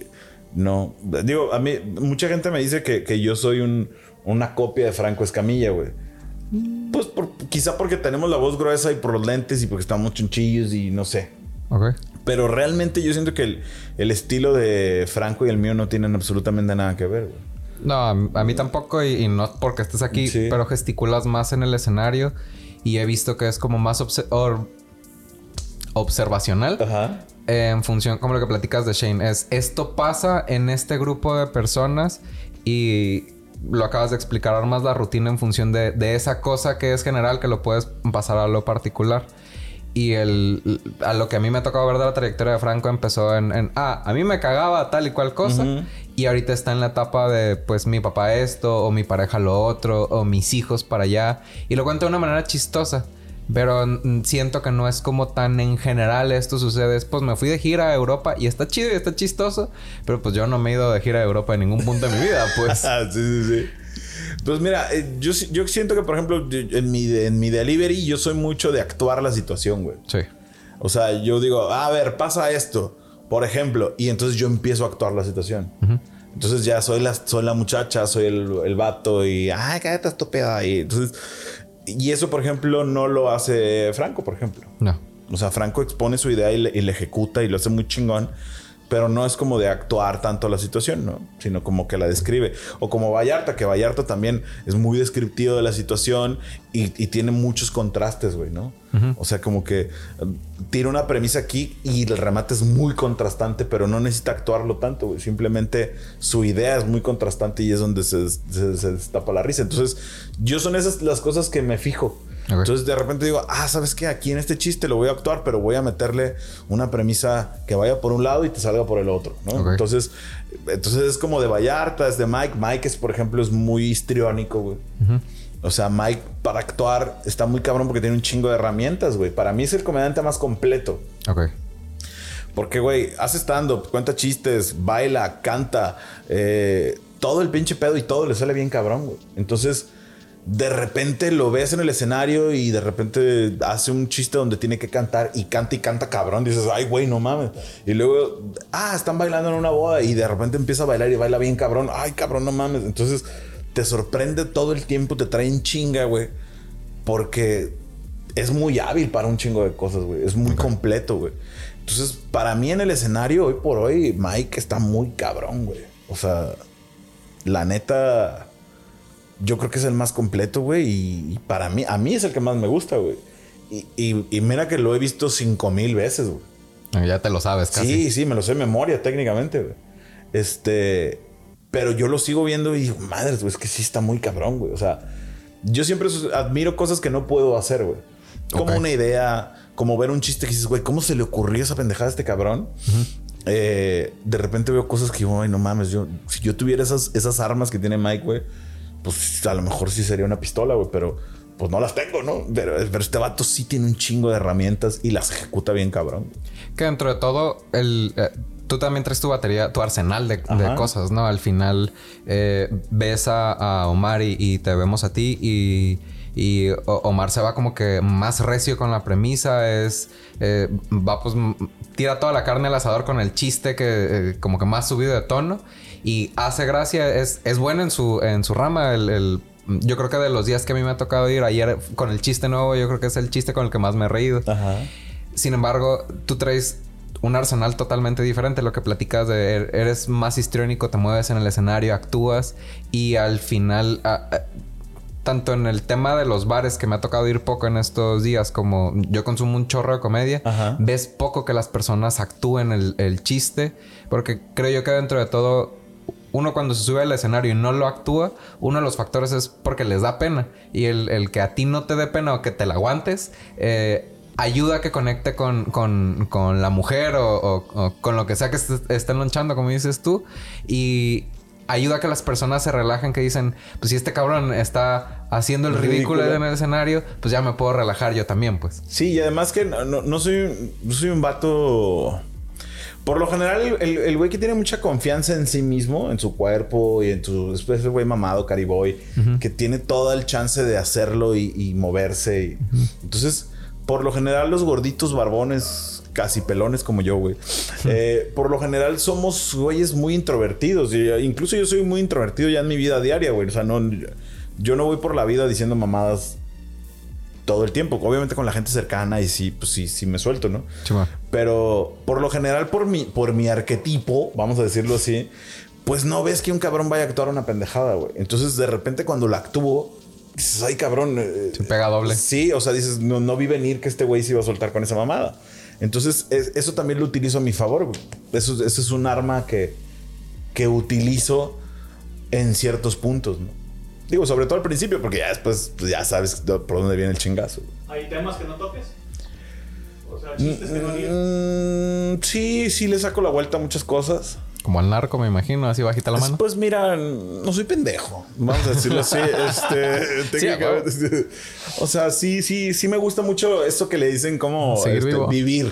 no. Digo, a mí, mucha gente me dice que, que yo soy un- una copia de Franco Escamilla, güey. Pues por- quizá porque tenemos la voz gruesa y por los lentes y porque estamos chunchillos y no sé. Pero realmente yo siento que el, el estilo de Franco y el mío no tienen absolutamente nada que ver, güey. No, a, a mí tampoco y, y no porque estés aquí, Sí. pero gesticulas más en el escenario y he visto que es como más obse- or- observacional. Ajá. en función, como lo que platicas de Shane, es esto pasa en este grupo de personas y lo acabas de explicar más la rutina en función de, de esa cosa que es general que lo puedes pasar a lo particular. Y el, a lo que a mí me ha tocado ver de la trayectoria de Franco empezó en, en, ah, a mí me cagaba tal y cual cosa. Ujú. Y ahorita está en la etapa de, pues, mi papá esto, o mi pareja lo otro, o mis hijos para allá. Y lo cuenta de una manera chistosa. Pero siento que no es como tan en general esto sucede. Es, Pues me fui de gira a Europa y está chido y está chistoso. Pero pues yo no me he ido de gira a Europa en ningún punto de mi vida, pues. Ah, sí, sí, sí. Pues mira, eh, yo, yo siento que, por ejemplo, en mi, en mi delivery yo soy mucho de actuar la situación, güey. Sí. O sea, yo digo, a ver, pasa esto, por ejemplo, y entonces yo empiezo a actuar la situación. Entonces ya soy la, soy la muchacha, soy el, el vato y, ay, cállate estúpida. Y entonces, y eso, por ejemplo, no lo hace Franco, por ejemplo. No. O sea, Franco expone su idea y le, y le ejecuta y lo hace muy chingón. Pero no es como de actuar tanto la situación, ¿no? Sino como que la describe. O como Vallarta, que Vallarta también es muy descriptivo de la situación y, tiene muchos contrastes, güey, ¿no? O sea, como que um, tira una premisa aquí y el remate es muy contrastante, pero no necesita actuarlo tanto, güey. Simplemente su idea es muy contrastante y es donde se, se, se destapa la risa. Entonces, yo son esas las cosas que me fijo. Entonces de repente digo, ah, ¿sabes qué? Aquí en este chiste lo voy a actuar, pero voy a meterle una premisa que vaya por un lado y te salga por el otro, ¿no? Entonces, entonces es como de Vallarta, es de Mike. Mike es, por ejemplo, es muy histriónico, güey. O sea, Mike para actuar está muy cabrón porque tiene un chingo de herramientas, güey. Para mí es el comediante más completo. Ok. Porque, güey, hace stand-up, cuenta chistes, baila, canta, eh, todo el pinche pedo y todo le sale bien cabrón, güey. Entonces de repente lo ves en el escenario y de repente hace un chiste donde tiene que cantar y canta y canta cabrón. Dices, ay, güey, no mames. Y luego, ah, están bailando en una boda y de repente empieza a bailar y baila bien cabrón. Ay, cabrón, no mames. Entonces te sorprende todo el tiempo, te trae en chinga, güey. Porque es muy hábil para un chingo de cosas, güey. Es muy completo, güey. Entonces, para mí en el escenario, hoy por hoy, Mike está muy cabrón, güey. O sea, la neta yo creo que es el más completo, güey. Y, para mí, a mí es el que más me gusta, güey. Y, mira que lo he visto cinco mil veces, güey. Ah, ya te lo sabes, casi. Sí, sí, me lo sé de memoria técnicamente, güey. Este. Pero yo lo sigo viendo y digo, madre, güey, es que sí está muy cabrón, güey. O sea, yo siempre admiro cosas que no puedo hacer, güey. Como una idea, como ver un chiste que dices, güey, ¿cómo se le ocurrió esa pendejada a este cabrón? Eh, de repente veo cosas que, ay, no mames, yo, si yo tuviera esas, esas armas que tiene Mike, güey pues a lo mejor sí sería una pistola, güey, pero pues no las tengo, ¿no? Pero, este vato sí tiene un chingo de herramientas y las ejecuta bien, cabrón. Que dentro de todo, el, eh, tú también traes tu batería, tu arsenal de, cosas, ¿no? Al final eh, ves a, Omar y, te vemos a ti y, y Omar se va como que más recio con la premisa, es, eh, va pues, tira toda la carne al asador con el chiste que como que más subido de tono y hace gracia, es, es bueno en su, en su rama. El, yo creo que de los días que a mí me ha tocado ir ayer con el chiste nuevo, yo creo que es el chiste con el que más me he reído. Sin embargo, tú traes un arsenal totalmente diferente. Lo que platicas de er, eres más histriónico, te mueves en el escenario, actúas y al final, tanto en el tema de los bares que me ha tocado ir poco en estos días, como yo consumo un chorro de comedia, ves poco que las personas actúen el, el chiste, porque creo yo que dentro de todo uno cuando se sube al escenario y no lo actúa, uno de los factores es porque les da pena. Y el, que a ti no te dé pena o que te la aguantes, eh, ayuda a que conecte con, con, la mujer o, con lo que sea que estén lonchando, como dices tú. Y ayuda a que las personas se relajen, que dicen, pues si este cabrón está haciendo el ridículo, en el escenario, pues ya me puedo relajar yo también, pues. Sí, y además que no, no soy, soy un vato por lo general, el, güey que tiene mucha confianza en sí mismo, en su cuerpo y en su. Después el güey mamado, cariboy, que tiene todo el chance de hacerlo y, moverse. Entonces, por lo general, los gorditos barbones, casi pelones como yo, güey, eh, por lo general somos güeyes muy introvertidos. incluso yo soy muy introvertido ya en mi vida diaria, güey. O sea, no. Yo no voy por la vida diciendo mamadas todo el tiempo. Obviamente con la gente cercana y sí, pues sí, sí me suelto, ¿no? Pero por lo general, por mi, por mi arquetipo, vamos a decirlo así, pues no ves que un cabrón vaya a actuar una pendejada, güey. Entonces de repente cuando la actúo, dices, ay cabrón. Eh, se pega doble. Sí, o sea, dices, no, no vi venir que este güey se iba a soltar con esa mamada. Entonces eso también lo utilizo a mi favor. Güey. Eso, eso es un arma que, que utilizo en ciertos puntos, ¿no? Digo, sobre todo al principio, porque ya después pues, ya sabes por dónde viene el chingazo. ¿Hay temas que no toques? O sea, chistes que no mm, Sí, sí le saco la vuelta a muchas cosas. Como al narco, me imagino, así bajita la mano. Pues mira, no soy pendejo. Vamos a decirlo así. este, técnicamente. o sea, sí, sí, sí me gusta mucho esto que le dicen como este, vivir.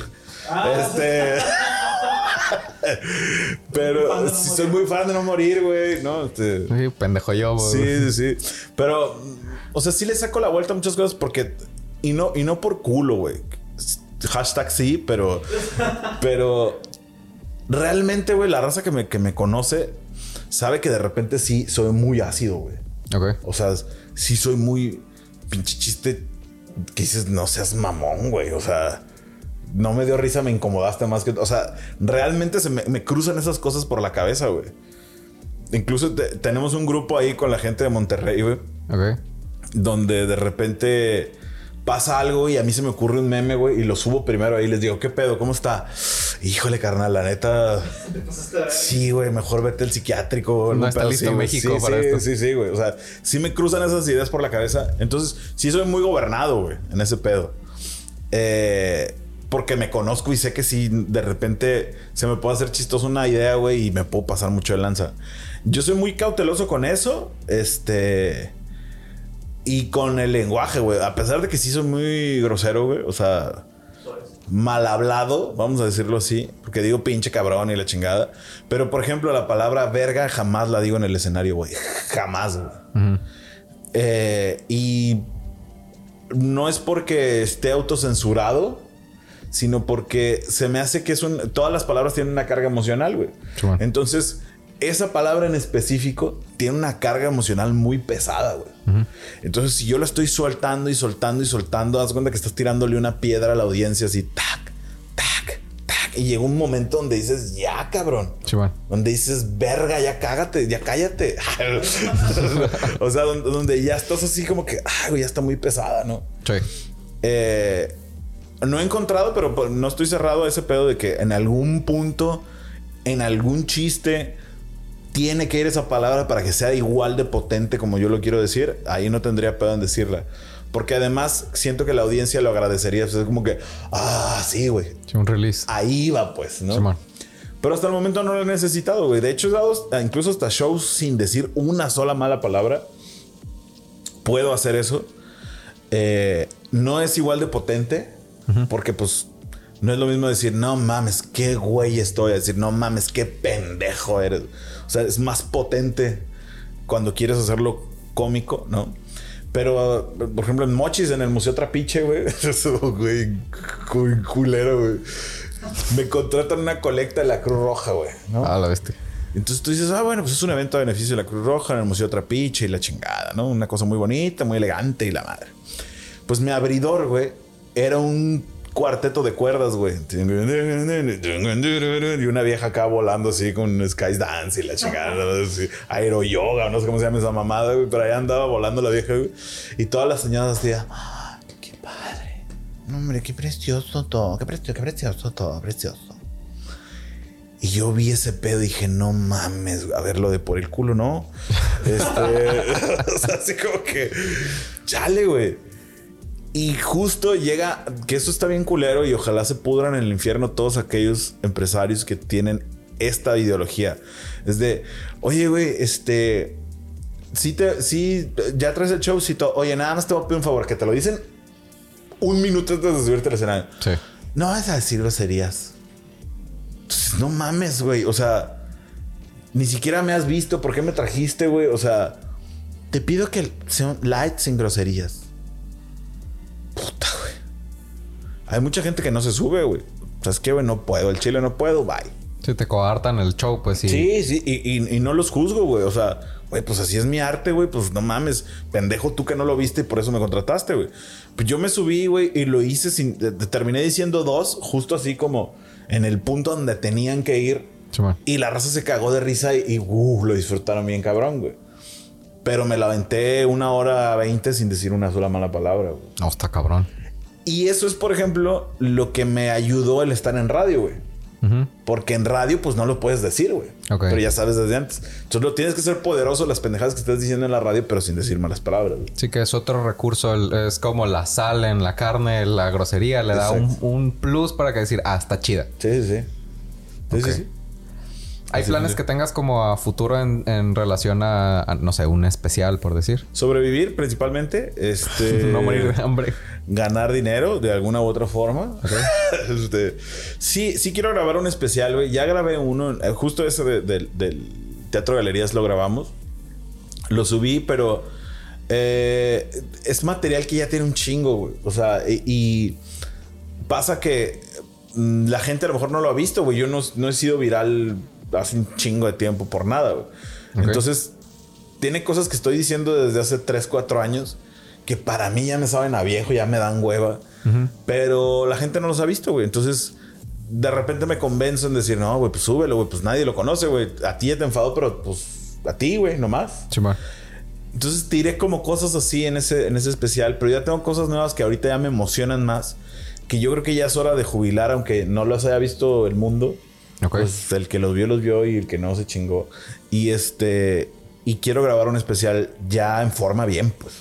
Ah. Este. Pero si soy muy fan de no morir, güey, ¿no? Este, sí, pendejo yo, güey. Sí, sí, sí. Pero, o sea, sí le saco la vuelta a muchas cosas porque. Y no, y no por culo, güey. Hashtag sí, pero. pero. Realmente, güey, la raza que me, que me conoce sabe que de repente sí soy muy ácido, güey. Ok. O sea, sí soy muy. Pinche chiste que dices, no seas mamón, güey. O sea no me dio risa, me incomodaste más que... O sea, realmente se me, me cruzan esas cosas por la cabeza, güey. Incluso te- tenemos un grupo ahí con la gente de Monterrey, güey Ok. donde de repente pasa algo y a mí se me ocurre un meme, güey, y lo subo primero ahí y les digo, ¿qué pedo? ¿Cómo está? Híjole, carnal, la neta. Te pasaste de- Sí, güey, mejor vete al psiquiátrico. No está listo güey. México sí, para sí, esto. Sí, sí, güey. O sea, sí me cruzan esas ideas por la cabeza. Entonces, sí soy muy gobernado, güey, en ese pedo. Eh, porque me conozco y sé que si de repente se me puede hacer chistoso una idea, güey, y me puedo pasar mucho de lanza. Yo soy muy cauteloso con eso. Este. Y con el lenguaje, güey. A pesar de que sí soy muy grosero, güey. O sea, mal hablado, vamos a decirlo así, porque digo pinche cabrón y la chingada. Pero, por ejemplo, la palabra verga jamás la digo en el escenario, güey. Jamás, güey. Eh, y no es porque esté autocensurado, sino porque se me hace que es un. Todas las palabras tienen una carga emocional, güey. Entonces, esa palabra en específico tiene una carga emocional muy pesada, güey. Entonces, si yo la estoy soltando y soltando y soltando, haz cuenta que estás tirándole una piedra a la audiencia así, tac, tac, tac. Y llega un momento donde dices, ya, cabrón. Bueno. Donde dices, verga, ya cágate, ya cállate. o sea, donde, donde ya estás así como que, ay, güey, ya está muy pesada, ¿no? Sí. Eh, no he encontrado, pero pues, no estoy cerrado a ese pedo de que en algún punto, en algún chiste, tiene que ir esa palabra para que sea igual de potente como yo lo quiero decir. Ahí no tendría pedo en decirla. Porque además siento que la audiencia lo agradecería. Pues, es como que, ah, sí, güey. Sí, un release. Ahí va, pues, ¿no? Pero hasta el momento no lo he necesitado, güey. De hecho, he dado incluso hasta shows sin decir una sola mala palabra. Puedo hacer eso. Eh, no es igual de potente, porque pues no es lo mismo decir, no mames, qué güey estoy. a Decir, no mames, qué pendejo eres. O sea, es más potente cuando quieres hacerlo cómico, ¿no? Pero, por ejemplo, en Mochis, en el Museo Trapiche, güey. Eso, güey, cu- culero, güey. Me contratan una colecta de la Cruz Roja, güey, ¿no? Ah, la bestia. Entonces tú dices, ah, bueno, pues es un evento a beneficio de la Cruz Roja en el Museo Trapiche y la chingada, ¿no? Una cosa muy bonita, muy elegante y la madre. Pues mi abridor, güey, era un cuarteto de cuerdas, güey. Y una vieja acá volando así con Sky Dance y la chingada. Así, aero yoga, no sé cómo se llama esa mamada, güey. Pero ahí andaba volando la vieja, güey. Y todas las señoras así, ah, qué padre. No, hombre, qué precioso todo, qué precioso, qué precioso todo, precioso. Y yo vi ese pedo y dije, no mames, a ver lo de por el culo, ¿no? Este, o sea, así como que, chale, güey. Y justo llega, que eso está bien culero y ojalá se pudran en el infierno todos aquellos empresarios que tienen esta ideología. Es de, oye, güey, este, si te, si ya traes el show, si to- oye, nada más te voy a pedir un favor, que te lo dicen un minuto antes de subirte al escenario. Sí. No vas a decir groserías. No mames, güey. O sea, ni siquiera me has visto. ¿Por qué me trajiste, güey? O sea, te pido que sean light sin groserías. Puta, güey. Hay mucha gente que no se sube, güey. ¿Sabes qué, güey? No puedo. El chile no puedo. Bye. Si te coartan el show, pues sí. Sí, sí. Y, y- y no los juzgo, güey. O sea, güey, pues así es mi arte, güey. Pues no mames. Pendejo tú que no lo viste y por eso me contrataste, güey. Pues yo me subí, güey, y lo hice sin... te- te terminé diciendo dos, justo así como en el punto donde tenían que ir. Y la raza se cagó de risa y, y, uh, lo disfrutaron bien cabrón, güey. Pero me la aventé una hora veinte sin decir una sola mala palabra, güey. No, está cabrón. Y eso es, por ejemplo, lo que me ayudó el estar en radio, güey. Ujú. Porque en radio, pues no lo puedes decir, güey. Ok. Pero ya sabes desde antes. Entonces lo tienes que ser poderoso las pendejadas que estás diciendo en la radio, pero sin decir malas palabras, güey. Sí que es otro recurso. Es como la sal en la carne, la grosería. Le da un, Exacto. un plus para que decir, ah, está chida. Sí, sí, sí. Sí, Ok. sí, sí. ¿Hay Así planes es. que tengas como a futuro en, en relación a, a, no sé, un especial, por decir? Sobrevivir principalmente. Este. no morir de hambre. ganar dinero de alguna u otra forma. Este, sí, sí quiero grabar un especial, güey. Ya grabé uno, eh, justo ese de- del- del Teatro Galerías lo grabamos. Lo subí, pero eh, es material que ya tiene un chingo, güey. O sea, y, y pasa que mm, la gente a lo mejor no lo ha visto, güey. Yo no, no he sido viral hace un chingo de tiempo por nada, güey. Entonces, tiene cosas que estoy diciendo desde hace 3, 4 años que para mí ya me saben a viejo, ya me dan hueva. Pero la gente no los ha visto, güey. Entonces, de repente me convenzo en decir, no, güey, pues súbelo, güey. Pues nadie lo conoce, güey. A ti ya te enfadó, pero pues a ti, güey, nomás. Chimón. Entonces tiré como cosas así en ese, en ese especial, pero ya tengo cosas nuevas que ahorita ya me emocionan más. Que yo creo que ya es hora de jubilar, aunque no los haya visto el mundo. Ok. Pues el que los vio, los vio y el que no se chingó. Y este. Y quiero grabar un especial ya en forma bien, pues.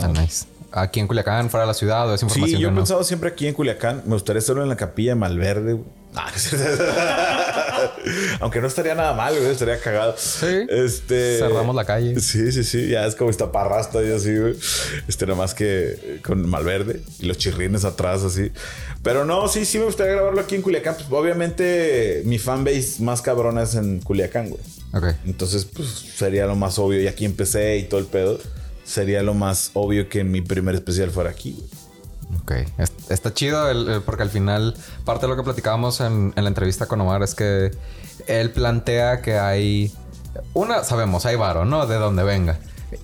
Ah, nice. Aquí en Culiacán, fuera de la ciudad, o es Sí, información yo he no? pensado siempre aquí en Culiacán. Me gustaría hacerlo en la capilla de Malverde. Ah. Aunque no estaría nada mal, güey. Estaría cagado. Sí. Este... Cerramos la calle. Sí, sí, sí. Ya es como esta parrasta y así, güey. Este, nada más que con Malverde y los chirrines atrás, así. Pero no, sí, sí me gustaría grabarlo aquí en Culiacán. Pues obviamente mi fanbase más cabrona es en Culiacán, güey. Ok. Entonces, pues sería lo más obvio. Y aquí empecé y todo el pedo. Sería lo más obvio que mi primer especial fuera aquí, güey. Ok. Es- Está chido el- porque al final, parte de lo que platicábamos en, la entrevista con Omar es que él plantea que hay. Una, sabemos, hay varo, ¿no? De donde venga.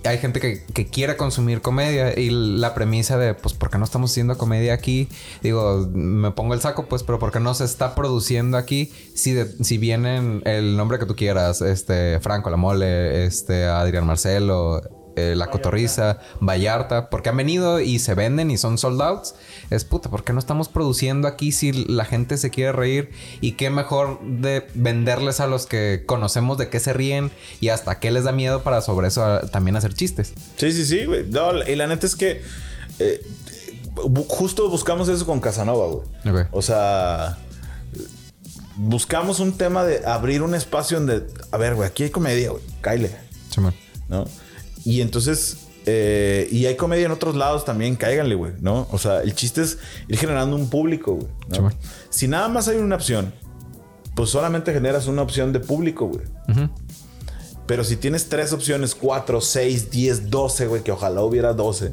Hay gente que, quiere consumir comedia y la premisa de, pues, ¿por qué no estamos haciendo comedia aquí? Digo, me pongo el saco, pues, pero ¿por qué no se está produciendo aquí? Si, si vienen el nombre que tú quieras, este, Franco, La Mole, este, Adrián Marcelo, eh, La Cotorriza, Vallarta, porque han venido y se venden y son sold outs. Es puta, ¿por qué no estamos produciendo aquí si la gente se quiere reír? Y qué mejor de venderles a los que conocemos de qué se ríen y hasta qué les da miedo para sobre eso ah, también hacer chistes. Sí, sí, sí, güey. No, y la neta es que eh, justo buscamos eso con Casanova, güey. O sea, buscamos un tema de abrir un espacio donde, a ver, güey, aquí hay comedia, güey, cáile, Simón. ¿no? Y entonces, eh, y hay comedia en otros lados también, cáiganle, güey, ¿no? O sea, el chiste es ir generando un público, güey. ¿no? Si nada más hay una opción, pues solamente generas una opción de público, güey. Ujú. Pero si tienes tres opciones, cuatro, seis, diez, doce, güey, que ojalá hubiera doce.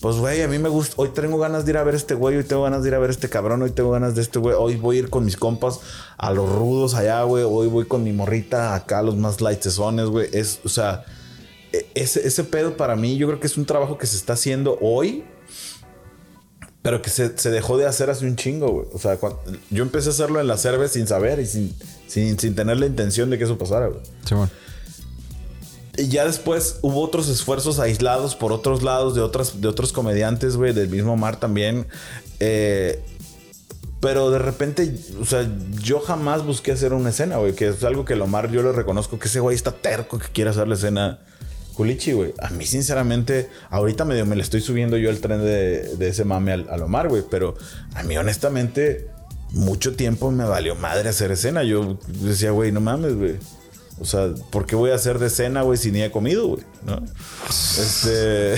Pues, güey, a mí me gusta. Hoy tengo ganas de ir a ver este güey, hoy tengo ganas de ir a ver este cabrón, hoy tengo ganas de este güey. Hoy voy a ir con mis compas a los rudos allá, güey. Hoy voy con mi morrita acá los más lightsesones, güey. Es, o sea, ese, ese pedo para mí, yo creo que es un trabajo que se está haciendo hoy, pero que se, se dejó de hacer hace un chingo, güey. O sea, yo empecé a hacerlo en la cerveza sin saber y sin, sin, sin tener la intención de que eso pasara, güey. Simón. Y ya después hubo otros esfuerzos aislados por otros lados de, otras, de otros comediantes, güey, del mismo Mar también. Eh, pero de repente, o sea, yo jamás busqué hacer una escena, güey, que es algo que el Omar yo le reconozco que ese güey está terco que quiere hacer la escena culichi, güey. A mí, sinceramente, ahorita medio me le estoy subiendo yo el tren de, de ese mame al, al Omar, güey, pero a mí, honestamente, mucho tiempo me valió madre hacer escena. Yo decía, güey, no mames, güey. O sea, ¿por qué voy a hacer de cena, güey, si ni he comido, güey? ¿No? Este.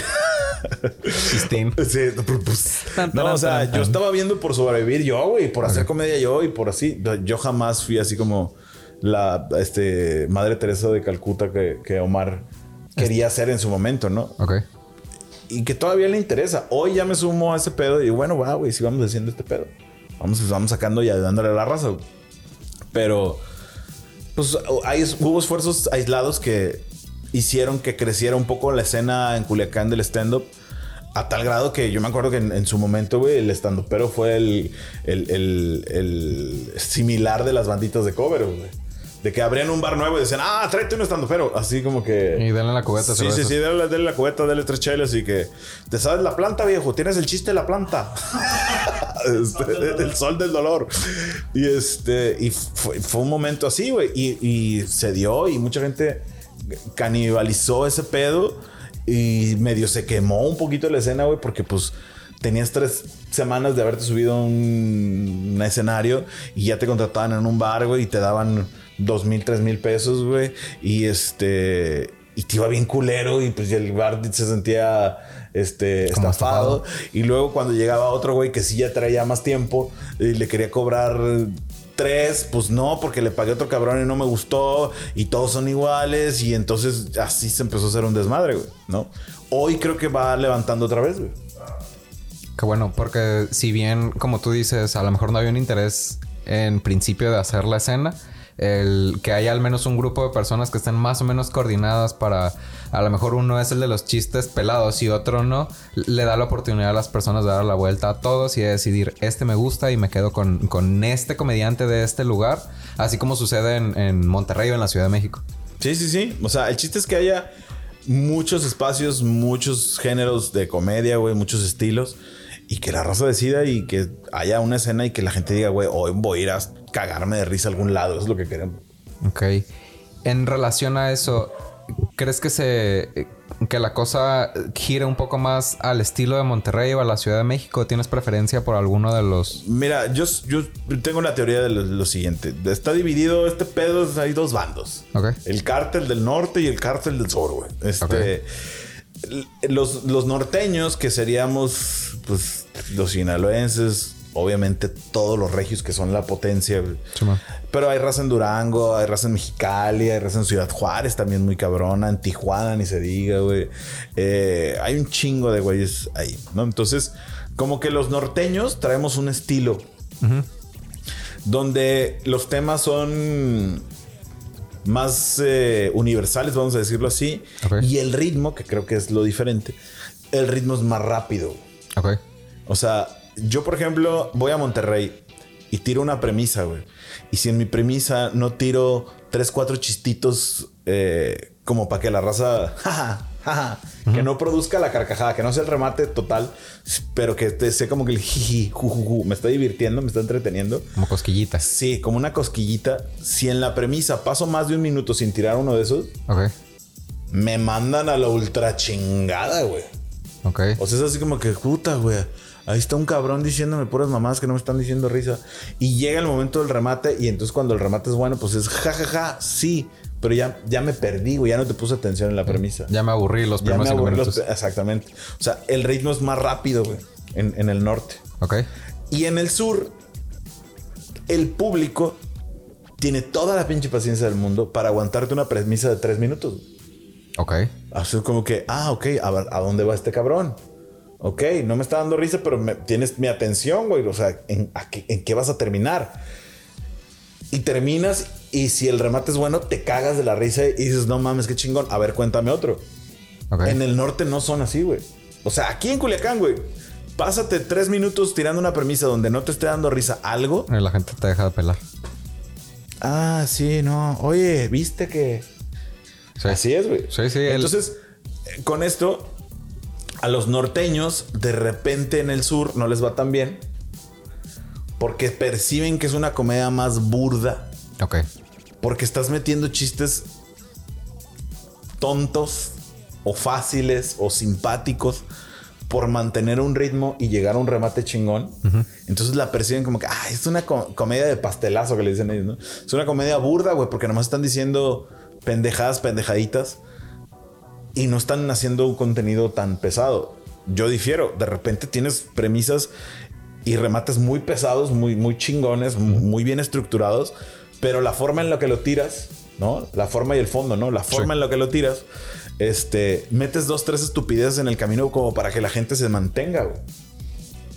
Chistín. Sí, pues, Tan, no, o sea, yo estaba viendo por sobrevivir yo, güey, por hacer comedia yo y por así. Yo jamás fui así como la este, Madre Teresa de Calcuta que, que Omar quería hacer en su momento, ¿no? Ok. Y que todavía le interesa. Hoy ya me sumo a ese pedo y bueno, va, güey, sigamos haciendo este pedo. Vamos, vamos sacando y ayudándole a la raza, güey. Pero, pues, hay, hubo esfuerzos aislados que hicieron que creciera un poco la escena en Culiacán del stand-up. A tal grado que yo me acuerdo que en, en su momento, güey, el stand pero fue el, el, el- el similar de las banditas de cover, güey. De que abrían un bar nuevo y decían, ah, tráete un pero Así como que. Y denle la cubeta. Sí, sí, sí, dale, dale la cubeta, dale tres chelas y que te sabes la planta, viejo. Tienes el chiste de la planta. Este, el sol del dolor. Y este, y fue, fue un momento así, güey. Y, y se dio y mucha gente canibalizó ese pedo y medio se quemó un poquito la escena, güey, porque pues tenías tres semanas de haberte subido a un, un escenario y ya te contrataban en un bar, güey, y te daban dos mil, tres mil pesos, güey. Y este. Y te iba bien culero y pues el bar se sentía este, Como estafado. estafado. Y luego cuando llegaba otro güey que sí ya traía más tiempo y le quería cobrar tres, pues no, porque le pagué a otro cabrón y no me gustó y todos son iguales y entonces así se empezó a hacer un desmadre, güey, ¿no? Hoy creo que va levantando otra vez, güey. Qué bueno, porque si bien, como tú dices, a lo mejor no había un interés en principio de hacer la escena, el que haya al menos un grupo de personas que estén más o menos coordinadas para a lo mejor uno es el de los chistes pelados y otro no, le da la oportunidad a las personas de dar la vuelta a todos y de decidir este me gusta y me quedo con, con este comediante de este lugar, así como sucede en, en Monterrey o en la Ciudad de México. Sí, sí, sí. O sea, el chiste es que haya muchos espacios, muchos géneros de comedia, güey, muchos estilos. Y que la raza decida y que haya una escena y que la gente diga, güey, hoy voy a ir a cagarme de risa a algún lado. Es lo que queremos. Ok. En relación a eso, ¿crees que se que la cosa gire un poco más al estilo de Monterrey o a la Ciudad de México? ¿Tienes preferencia por alguno de los? Mira, yo, yo tengo una teoría de lo, lo siguiente. Está dividido este pedo, hay dos bandos. El cártel del norte y el cártel del sur, güey. Este, los, los norteños, que seríamos, pues, los sinaloenses, obviamente todos los regios que son la potencia. Pero hay raza en Durango, hay raza en Mexicali, hay raza en Ciudad Juárez también muy cabrona, en Tijuana ni se diga, güey. Eh, hay un chingo de güeyes ahí, ¿no? Entonces, como que los norteños traemos un estilo donde los temas son más eh, universales, vamos a decirlo así, y el ritmo, que creo que es lo diferente, el ritmo es más rápido. Ok. O sea, yo, por ejemplo, voy a Monterrey y tiro una premisa, güey. Y si en mi premisa no tiro tres, cuatro chistitos eh, como para que la raza, que no produzca la carcajada, que no sea el remate total, pero que sea como que el jiji, jujuju, me está divirtiendo, me está entreteniendo. Como cosquillitas. Sí, como una cosquillita. Si en la premisa paso más de un minuto sin tirar uno de esos, Ok. me mandan a la ultra chingada, güey. Ok. O sea, es así como que, puta, güey. Ahí está un cabrón diciéndome puras mamás que no me están diciendo risa. Y llega el momento del remate y entonces cuando el remate es bueno, pues es jajaja, ja, ja, sí. Pero ya, ya me perdí, güey. Ya no te puse atención en la premisa. Ya me aburrí los Ya primeros me cinco aburrí los-. Exactamente. O sea, el ritmo es más rápido, güey. En, en el norte. Ok. Y en el sur, el público tiene toda la pinche paciencia del mundo para aguantarte una premisa de tres minutos. Ok. Así como que, ah, ok, a, ver, ¿a dónde va este cabrón? Ok, no me está dando risa, pero me- tienes mi atención, güey. O sea, ¿en, a qué, en qué vas a terminar? Y terminas y si el remate es bueno, te cagas de la risa y dices, no mames, qué chingón. A ver, cuéntame otro. En el norte no son así, güey. O sea, aquí en Culiacán, güey, pásate tres minutos tirando una premisa donde no te esté dando risa algo. La gente te deja de pelar. Ah, sí, no. Oye, viste que... Sí. Así es, güey. Sí, sí, Entonces, con esto, a los norteños, de repente en el sur no les va tan bien. Porque perciben que es una comedia más burda. Ok. Porque estás metiendo chistes tontos o fáciles o simpáticos por mantener un ritmo y llegar a un remate chingón. Entonces la perciben como que, ah, es una co- comedia de pastelazo que le dicen ellos, ¿no? Es una comedia burda, güey, porque nomás están diciendo pendejadas, pendejaditas y no están haciendo un contenido tan pesado. Yo difiero, de repente tienes premisas y remates muy pesados, muy, muy chingones, mu- muy bien estructurados, pero la forma en la que lo tiras, ¿no? La forma y el fondo, ¿no? La forma Sí. en la que lo tiras, este, metes dos, tres estupideces en el camino como para que la gente se mantenga, güey.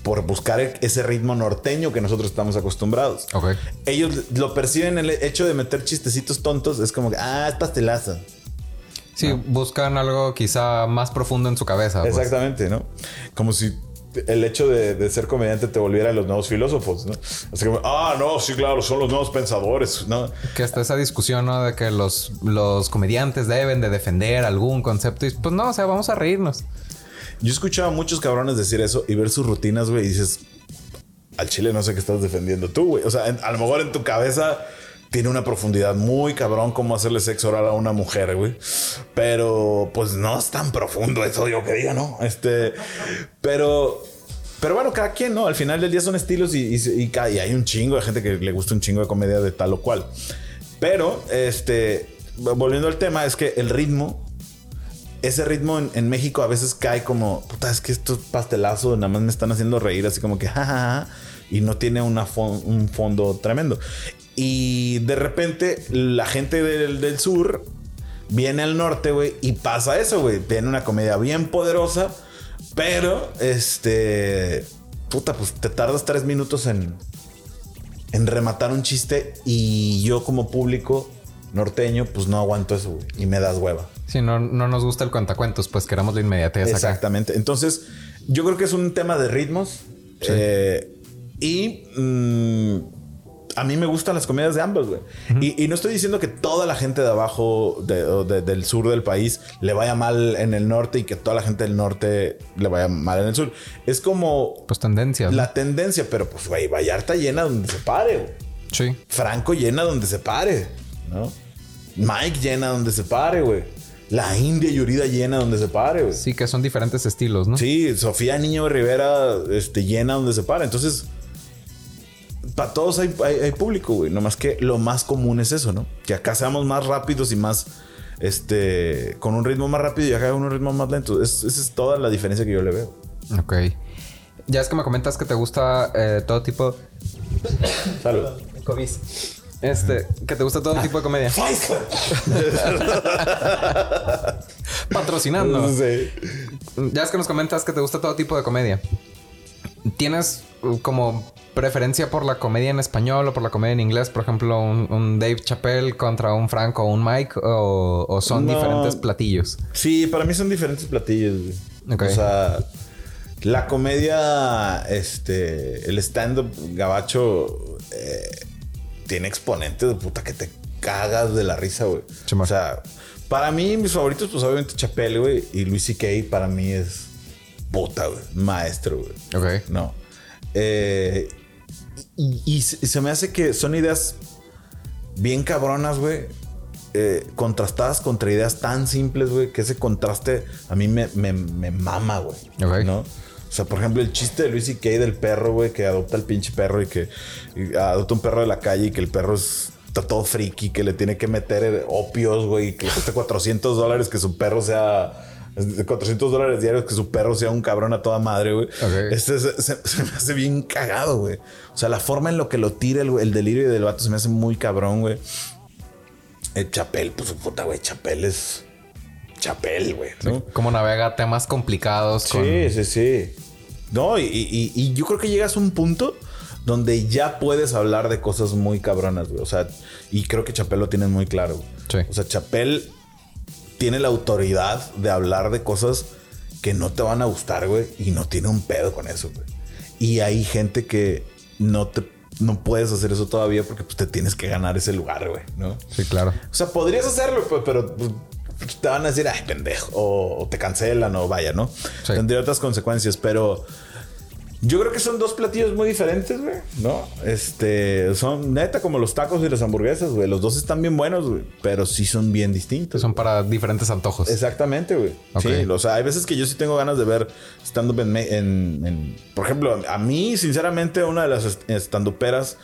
Por buscar e- ese ritmo norteño que nosotros estamos acostumbrados. Ok. Ellos lo perciben el hecho de meter chistecitos tontos, es como que, ah, es pastelazo. Sí, buscan algo quizá más profundo en su cabeza. pues. Exactamente, ¿no? Como si el hecho de, de ser comediante te volviera a los nuevos filósofos, ¿no? Así como, ah, no, sí, claro, son los nuevos pensadores, ¿no? Que está esa discusión, ¿no? De que los, los comediantes deben de defender algún concepto. Y pues no, o sea, vamos a reírnos. Yo he escuchado a muchos cabrones decir eso y ver sus rutinas, güey, y dices, al chile no sé qué estás defendiendo tú, güey. O sea, en- a lo mejor en tu cabeza tiene una profundidad muy cabrón como hacerle sexo oral a una mujer, güey. Pero pues no es tan profundo eso, yo que diga, ¿no? Este, pero... Pero bueno, cada quien, ¿no? Al final del día son estilos y, y- hay un chingo de gente que le gusta un chingo de comedia de tal o cual. Pero, este, volviendo al tema, es que el ritmo ese ritmo en, México a veces cae como, puta, es que estos pastelazos nada más me están haciendo reír, así como que, jajaja, y no tiene una un fondo tremendo. Y de repente la gente del, del sur viene al norte, güey, y pasa eso, güey. Viene una comedia bien poderosa, pero, este, puta, pues te tardas tres minutos en, en rematar un chiste y yo como público norteño, pues no aguanto eso, güey. Y me das hueva. Si no, no nos gusta el cuentacuentos, pues queramos la inmediatez acá. Exactamente. Entonces, yo creo que es un tema de ritmos. Eh, y mm, a mí me gustan las comedias de ambos, güey. y, y no estoy diciendo que toda la gente de abajo, de- o de- del sur del país, le vaya mal en el norte y que toda la gente del norte le vaya mal en el sur. Es como Pues tendencias. ¿no? la tendencia, pero pues, güey, Vallarta llena donde se pare, güey. Sí. Franco llena donde se pare, ¿no? Mike llena donde se pare, güey. La India Yurida llena donde se pare, güey. Sí, que son diferentes estilos, ¿no? Sí, Sofía Niño Rivera este, llena donde se para. Entonces, para todos hay, hay- hay público, güey. Nomás que lo más común es eso, ¿no? Que acá seamos más rápidos y más, este, con un ritmo más rápido y acá con un ritmo más lento. Es- esa es toda la diferencia que yo le veo. Ok. Ya es que me comentas que te gusta eh, todo tipo. Salud. COVID. Este, que te gusta todo tipo de comedia. Patrocinando. Sí. Ya es que nos comentas que te gusta todo tipo de comedia. ¿Tienes uh, como preferencia por la comedia en español o por la comedia en inglés? Por ejemplo, un, un Dave Chappelle contra un Franco o un Mike o, o son No. diferentes platillos. Sí, para mí son diferentes platillos, güey. Ok. O sea, la comedia, este, el stand-up gabacho eh, tiene exponentes de puta que te cagas de la risa, güey. O sea, para mí, mis favoritos, pues obviamente Chapelle, güey, y Luis C.K. para mí es puta, güey. Maestro, güey. Ok. No. Eh, y, y se me hace que son ideas bien cabronas, güey. eh, contrastadas contra ideas tan simples, güey, que ese contraste a mí me, me, me mama, güey. ¿No? O sea, por ejemplo, el chiste de Luis y Kay del perro, güey, que adopta el pinche perro y que y adopta un perro de la calle y que el perro es, está todo friki, que le tiene que meter eh, opios, güey, y que cuesta 400 dólares que su perro sea. 400 dólares diarios que su perro sea un cabrón a toda madre, güey. Este se, se- se me hace bien cagado, güey. O sea, la forma en lo que lo tira el, el delirio del vato se me hace muy cabrón, güey. El Chapel, pues puta, güey. Chapel es. Chapel, güey. ¿no? Como navega temas complicados con... Sí, sí, sí. No, y, y- y yo creo que llegas a un punto donde ya puedes hablar de cosas muy cabronas, güey. O sea, y creo que Chapel lo tiene muy claro. güey. Sí. O sea, Chapel tiene la autoridad de hablar de cosas que no te van a gustar, güey. Y no tiene un pedo con eso, güey. Y hay gente que no te... No puedes hacer eso todavía porque pues, te tienes que ganar ese lugar, güey, ¿no? Sí, claro. O sea, podrías hacerlo, pero, pero, pues, te van a decir, ay, pendejo, o, o te cancelan, o vaya, ¿no? Sí. Tendría otras consecuencias, pero yo creo que son dos platillos muy diferentes, güey, ¿no? Este, son neta como los tacos y las hamburguesas, güey. Los dos están bien buenos, güey, pero sí son bien distintos. Son para diferentes antojos. Exactamente, güey. Sí, o sea, hay veces que yo sí tengo ganas de ver stand-up en, me- en- en- Por ejemplo, a mí, sinceramente, una de las stand-uperas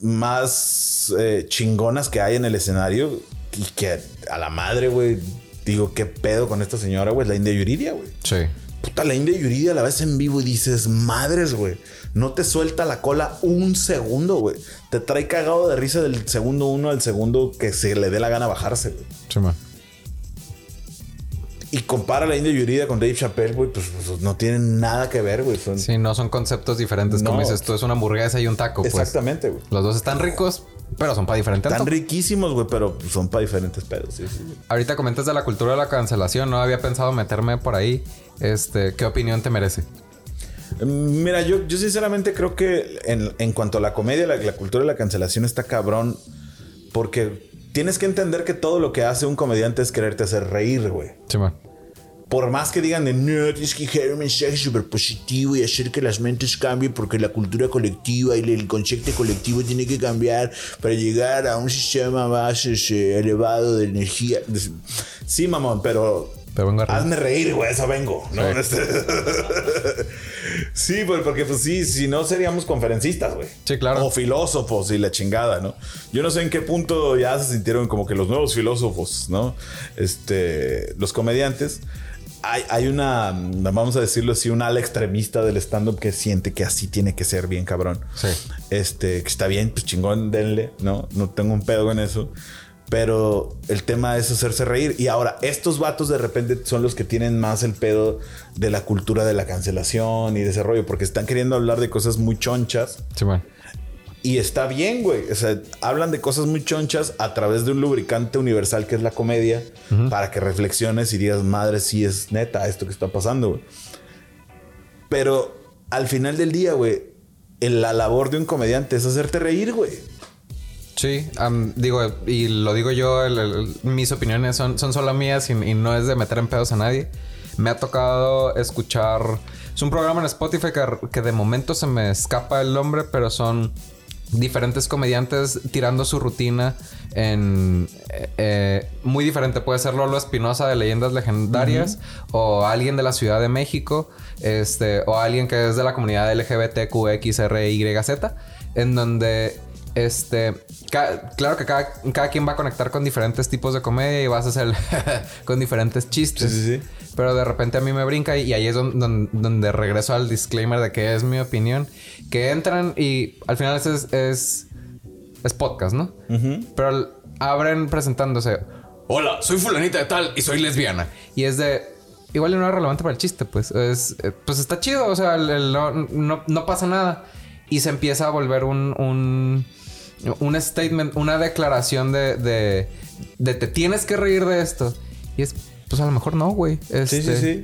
más eh, chingonas que hay en el escenario y que a la madre, güey, digo, ¿qué pedo con esta señora, güey? La India Yuridia, güey. Sí. Puta, la India Yuridia la ves en vivo y dices, madres, güey. No te suelta la cola un segundo, güey. Te trae cagado de risa del segundo uno al segundo que se le dé la gana bajarse, güey. Sí, man. Y compara la India Yurida con Dave Chappelle, güey, pues, pues, no tienen nada que ver, güey. Son- Sí, no son conceptos diferentes. Como No. dices tú, es una hamburguesa y un taco. Pues. Exactamente, güey. Los dos están ricos, pero son para diferentes Están riquísimos, güey, pero son para diferentes pedos. Sí, sí. Ahorita comentas de la cultura de la cancelación. No había pensado meterme por ahí. Este, ¿qué opinión te merece? Mm, Mira, yo, yo sinceramente creo que en, en cuanto a la comedia, la, la cultura de la cancelación está cabrón. Porque tienes que entender que todo lo que hace un comediante es quererte hacer reír, güey. Sí, man. Por más que digan de no, tienes que generar un mensaje súper positivo y hacer que las mentes cambien porque la cultura colectiva y el concepto colectivo tiene que cambiar para llegar a un sistema más este, elevado de energía. Sí, mamón, pero Pero vengo a reír. hazme reír, güey, eso vengo. ¿no? Sí. sí, pues, porque pues sí, si no seríamos conferencistas, güey. Sí, claro. O filósofos y la chingada, ¿no? Yo no sé en qué punto ya se sintieron como que los nuevos filósofos, ¿no? Este, los comediantes. Hay, hay una, vamos a decirlo así, un ala extremista del stand-up que siente que así tiene que ser bien cabrón. Sí. Este, que está bien, pues chingón, denle, ¿no? No tengo un pedo en eso. Pero el tema es hacerse reír. Y ahora, estos vatos de repente son los que tienen más el pedo de la cultura de la cancelación y de ese rollo, porque están queriendo hablar de cosas muy chonchas Sí, man. Y está bien, güey. O sea, hablan de cosas muy chonchas a través de un lubricante universal que es la comedia para que reflexiones y digas, madre, sí es neta esto que está pasando, güey. Pero al final del día, güey, la labor de un comediante es hacerte reír, güey. Sí, digo, y lo digo yo, el- el- mis opiniones son, son solo mías y, y no es de meter en pedos a nadie. Me ha tocado escuchar. Es un programa en Spotify que, que de momento se me escapa el nombre, pero son diferentes comediantes tirando su rutina en eh, eh, muy diferente. Puede ser Lolo Espinosa de Leyendas Legendarias o alguien de la Ciudad de México, este, o alguien que es de la comunidad LGBTQXRYZ, en donde este, ca- claro que cada, cada quien va a conectar con diferentes tipos de comedia y vas a hacer con diferentes chistes. Sí, sí, sí. Pero de repente a mí me brinca y, y ahí es don- don- donde, regreso al disclaimer de que es mi opinión. Que entran y al final es, es, podcast, ¿no? Pero abren presentándose. Hola, soy fulanita de tal y soy lesbiana. Y es de... Igual no es relevante para el chiste, pues. Es, eh, pues está chido, o sea, el- el- no, no, no pasa nada. Y se empieza a volver un... un un statement, una declaración de, de, de te tienes que reír de esto. Y es, pues a lo mejor no, güey. Sí, sí, Este, sí.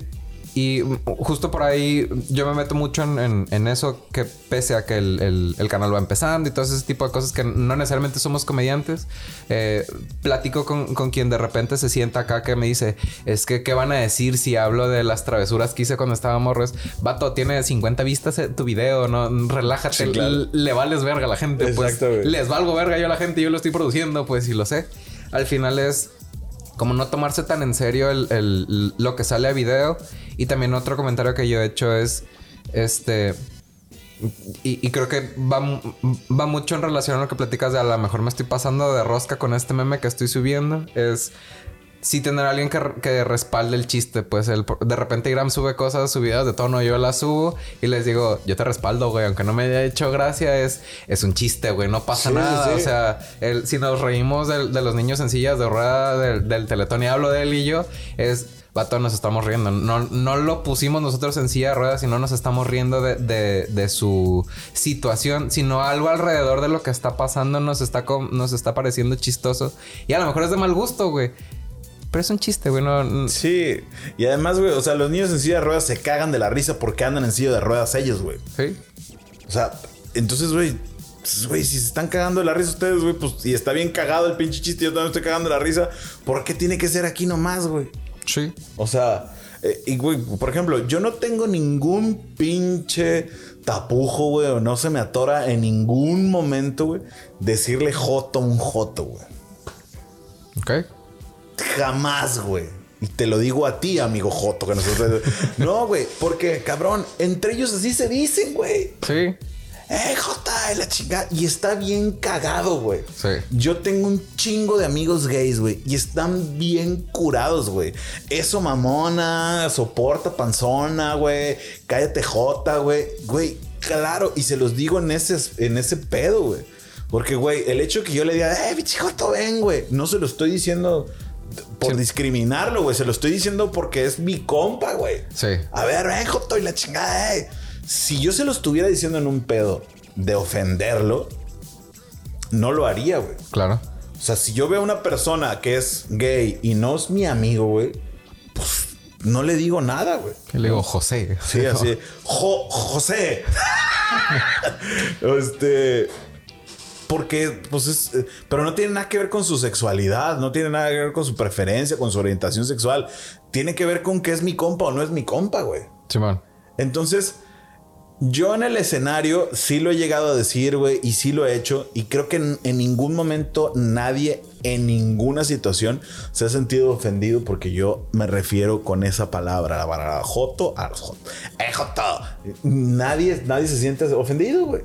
Y justo por ahí yo me meto mucho en, en- en eso que pese a que el, el- el canal va empezando y todo ese tipo de cosas que no necesariamente somos comediantes, eh, platico con, con quien de repente se sienta acá que me dice, es que ¿qué van a decir si hablo de las travesuras que hice cuando estaba morros? Vato, tiene 50 vistas eh, tu video, no, relájate, Sí, claro. l- le vales verga a la gente, pues les valgo verga yo a la gente, yo lo estoy produciendo, pues y lo sé. Al final es como no tomarse tan en serio el, el- lo que sale a video. Y también otro comentario que yo he hecho es, este, y, creo que va, va mucho en relación a lo que platicas de a lo mejor me estoy pasando de rosca con este meme que estoy subiendo. Es sí tener a alguien que, que respalde el chiste. Pues el, de repente Iram sube cosas, subidas de tono, yo las subo y les digo, yo te respaldo, güey, aunque no me haya hecho gracia, es, es un chiste, güey, no pasa Sí, nada. sí. O sea, el- si nos reímos de, los niños en sillas de rueda del, del teletón y hablo de él y yo, es... Vato, nos estamos riendo. No, no lo pusimos nosotros en silla de ruedas, sino nos estamos riendo de, de- de su situación, sino algo alrededor de lo que está pasando nos está, nos está pareciendo chistoso. Y a lo mejor es de mal gusto, güey. Pero es un chiste, güey. No, Sí. Y además, güey, o sea, los niños en silla de ruedas se cagan de la risa porque andan en silla de ruedas ellos, güey. sí. O sea, entonces, güey, pues, güey, si se están cagando de la risa ustedes, güey, pues y está bien cagado el pinche chiste, yo también estoy cagando de la risa, ¿por qué tiene que ser aquí nomás, güey? Sí. O sea, eh, y güey, por ejemplo, yo no tengo ningún pinche tapujo, güey, o no se me atora en ningún momento, güey, decirle joto a un joto, güey. Ok. Jamás, güey. Y te lo digo a ti, amigo Joto, que nosotros. no, güey, porque, cabrón, entre ellos así se dicen, güey. Sí. ¡Eh, Jota! La chingada. Y está bien cagado, güey. Sí. Yo tengo un chingo de amigos gays, güey. Y están bien curados, güey. Eso mamona, soporta panzona, güey. Cállate Jota, güey. Güey, claro. Y se los digo en ese, en ese pedo, güey. Porque, güey, el hecho que yo le diga, eh, bicho Joto, ven, güey. No se lo estoy diciendo por Sí. discriminarlo, güey. Se lo estoy diciendo porque es mi compa, güey. Sí. A ver, ven, Joto, y la chingada, eh. Si yo se lo estuviera diciendo en un pedo de ofenderlo, no lo haría, güey. Claro. O sea, si yo veo a una persona que es gay y no es mi amigo, güey, pues no le digo nada, güey. Le digo José. Sí, así. Jo- José. este. Porque, pues es. eh, Pero no tiene nada que ver con su sexualidad, no tiene nada que ver con su preferencia, con su orientación sexual. Tiene que ver con que es mi compa o no es mi compa, güey. Simón. Entonces, yo en el escenario sí lo he llegado a decir, güey, y sí lo he hecho. Y creo que en, en ningún momento nadie, en ninguna situación, se ha sentido ofendido porque yo me refiero con esa palabra, la palabra joto a los. ¡Eh, joto! Nadie, nadie se siente ofendido, güey.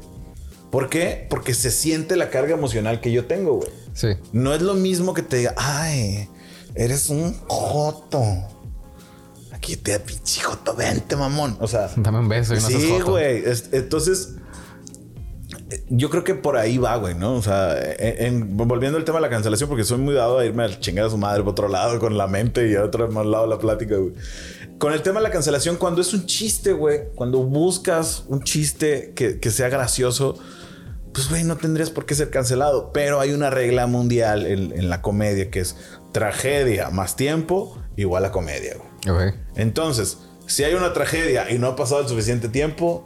¿Por qué? Porque se siente la carga emocional que yo tengo, güey. Sí. No es lo mismo que te diga, ay, eres un joto. Aquí te pinche joto, vente, mamón. O sea, Dame un beso y no sí, güey. Es- Entonces, eh, yo creo que por ahí va, güey, ¿no? O sea, en, en- volviendo al tema de la cancelación, porque soy muy dado a irme a chingar a su madre por otro lado con la mente y a otro lado la plática, güey. Con el tema de la cancelación, cuando es un chiste, güey, cuando buscas un chiste que, que sea gracioso, pues güey, no tendrías por qué ser cancelado. Pero hay una regla mundial en, en la comedia que es tragedia más tiempo igual a comedia, güey. Entonces, si hay una tragedia y no ha pasado el suficiente tiempo,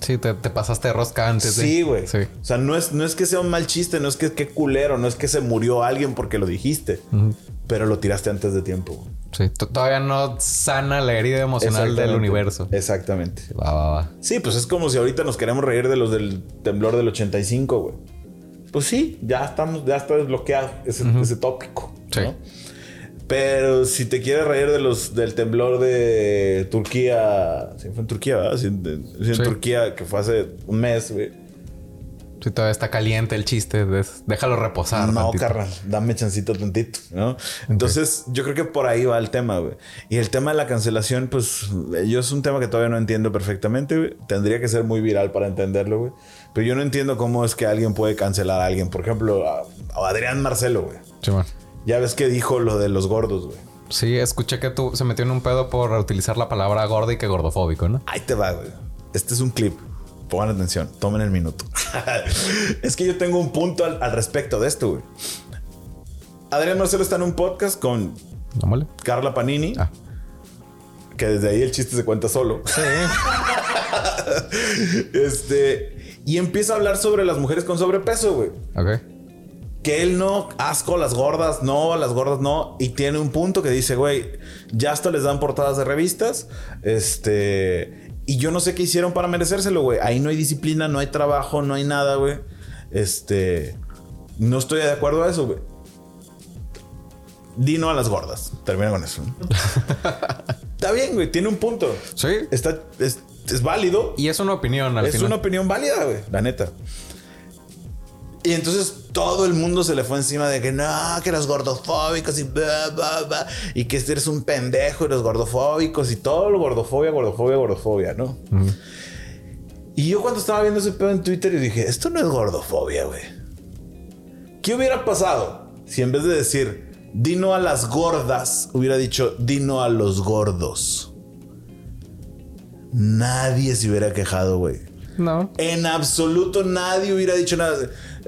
Sí, te, te pasaste de rosca antes. sí, güey. Sí. O sea, no es, no es que sea un mal chiste, no es que qué culero, no es que se murió alguien porque lo dijiste, pero lo tiraste antes de tiempo. Sí, todavía no sana la herida emocional del universo. Exactamente. Va, va, va. Sí, pues es como si ahorita nos queremos reír de los del temblor del 85, güey. Pues sí, ya estamos, ya está desbloqueado ese, ese tópico. Sí. ¿no? Pero si te quieres reír de los del temblor de Turquía, sí fue en Turquía, ¿verdad? Sí, de- sí, en. Turquía, que fue hace un mes, güey. Sí, todavía está caliente el chiste. déjalo reposar. No, tantito. carnal, dame chancito tantito, ¿no? Entonces, yo creo que por ahí va el tema, güey. Y el tema de la cancelación, pues, yo es un tema que todavía no entiendo perfectamente, güey. Tendría que ser muy viral para entenderlo, güey. Pero yo no entiendo cómo es que alguien puede cancelar a alguien. Por ejemplo, a, a Adrián Marcelo, güey. Sí, man. Ya ves que dijo lo de los gordos, güey. Sí, escuché que tú se metió en un pedo por utilizar la palabra gordo y que gordofóbico, ¿no? Ahí te va, güey. Este es un clip. Pongan atención, tomen el minuto. es que yo tengo un punto al, al respecto de esto, güey. Adrián Marcelo está en un podcast con. Carla Panini. Ah. Que desde ahí el chiste se cuenta solo. este. Y empieza a hablar sobre las mujeres con sobrepeso, güey. Ok. Que él no, asco, las gordas, no, las gordas no. Y tiene un punto que dice, güey, ya hasta les dan portadas de revistas. Este. Y yo no sé qué hicieron para merecérselo, güey. Ahí no hay disciplina, no hay trabajo, no hay nada, güey. Este. No estoy de acuerdo a eso, güey. Dino a las gordas. Termina con eso. Está bien, güey. Tiene un punto. Sí. Está, es, es válido. Y es una opinión al Es final. una opinión válida, güey. La neta. Y entonces todo el mundo se le fue encima de que no, que los gordofóbicos y bla, bla, bla, y que eres un pendejo y los gordofóbicos y todo lo gordofobia, gordofobia, gordofobia, ¿no? Y yo cuando estaba viendo ese pedo en Twitter yo dije, esto no es gordofobia, güey. ¿Qué hubiera pasado si en vez de decir dino a las gordas hubiera dicho dino a los gordos? Nadie se hubiera quejado, güey. No. En absoluto nadie hubiera dicho nada.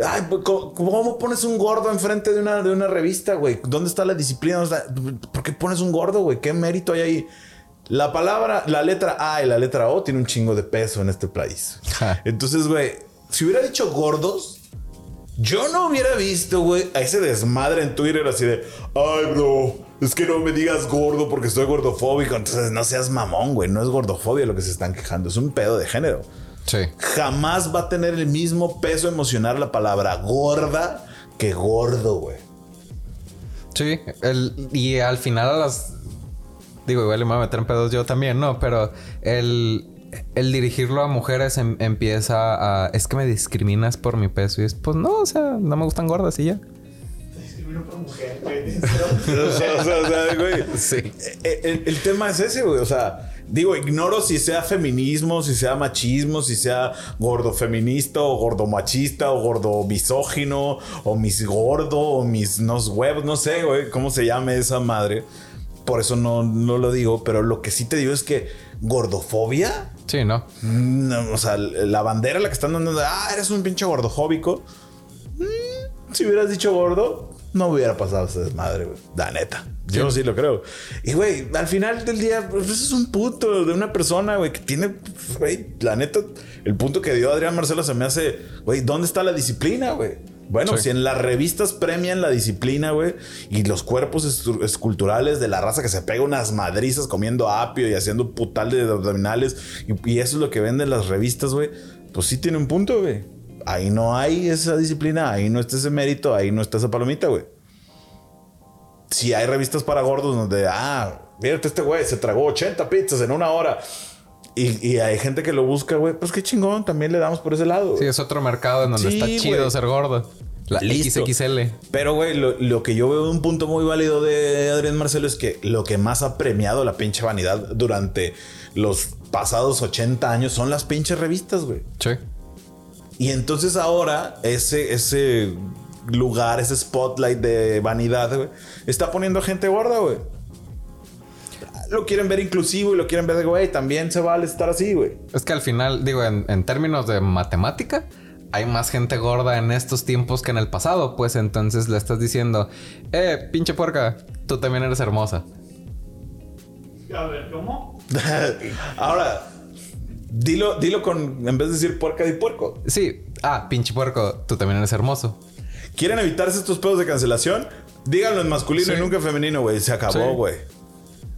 Ay, pues, ¿cómo, cómo pones un gordo enfrente de una, de una revista, güey? ¿Dónde está la disciplina? ¿Dónde está- ¿Por qué pones un gordo, güey? ¿Qué mérito hay ahí? La palabra, la letra A y la letra O tiene un chingo de peso en este país. Ja. Entonces, güey, si hubiera dicho gordos, yo no hubiera visto, güey, a ese desmadre en Twitter así de, ay, bro, es que no me digas gordo porque estoy gordofóbico. Entonces, no seas mamón, güey, no es gordofobia lo que se están quejando, es un pedo de género Sí. jamás va a tener el mismo peso emocional la palabra gorda que gordo, güey. Sí. El, y al final a las... Digo, igual me voy a meter en pedos yo también, ¿no? Pero el... El dirigirlo a mujeres em- empieza a... Es que me discriminas por mi peso. Y es, pues no, o sea, no me gustan gordas y ya. Mujer, güey. O sea, o sea, o sea, güey. Sí. El, el tema es ese, güey. O sea, digo, ignoro si sea feminismo, si sea machismo, si sea gordo feminista o gordo machista o gordo misógino o mis gordo o mis nos huevos, no sé, güey, cómo se llame esa madre. Por eso no, no lo digo, pero lo que sí te digo es que gordofobia Sí, ¿no? No, o sea, la bandera la que están dando de, ah, eres un pinche gordofóbico. Mm, si hubieras dicho gordo, no hubiera pasado ese desmadre, güey. La neta. Yo sí. lo creo. Y, güey, al final del día, pues es un punto de una persona, güey, que tiene, güey, la neta, el punto que dio Adrián Marcelo se me hace, güey, ¿dónde está la disciplina, güey? Bueno, Sí. si en las revistas premian la disciplina, güey, y los cuerpos esculturales de la raza que se pega unas madrizas comiendo apio y haciendo putal de abdominales, y, y eso es lo que venden las revistas, güey, pues sí tiene un punto, güey. Ahí no hay esa disciplina, ahí no está ese mérito, ahí no está esa palomita, güey. Si hay revistas para gordos donde, ah, mírate este güey, se tragó 80 pizzas en una hora. Y, y hay gente que lo busca, güey, pues qué chingón, también le damos por ese lado. Sí, es otro mercado en donde Sí, está chido ser gordo. La Listo. XXL. Pero, güey, lo, lo que yo veo de un punto muy válido de Adrián Marcelo es que lo que más ha premiado la pinche vanidad durante los pasados 80 años son las pinches revistas, güey. Sí. Y entonces ahora ese, ese lugar, ese spotlight de vanidad, güey, está poniendo a gente gorda, güey. Lo quieren ver inclusivo y lo quieren ver de, güey, también se vale estar así, güey. Es que al final, digo, en, en términos de matemática, hay más gente gorda en estos tiempos que en el pasado, pues entonces le estás diciendo, eh, pinche puerca, tú también eres hermosa. A ver, ¿cómo? Ahora, dilo, dilo con, en vez de decir puerca, di puerco. Sí, ah, pinche puerco, tú también eres hermoso. ¿Quieren evitarse estos pedos de cancelación? Díganlo en masculino Sí. y nunca en femenino, güey. Se acabó, güey.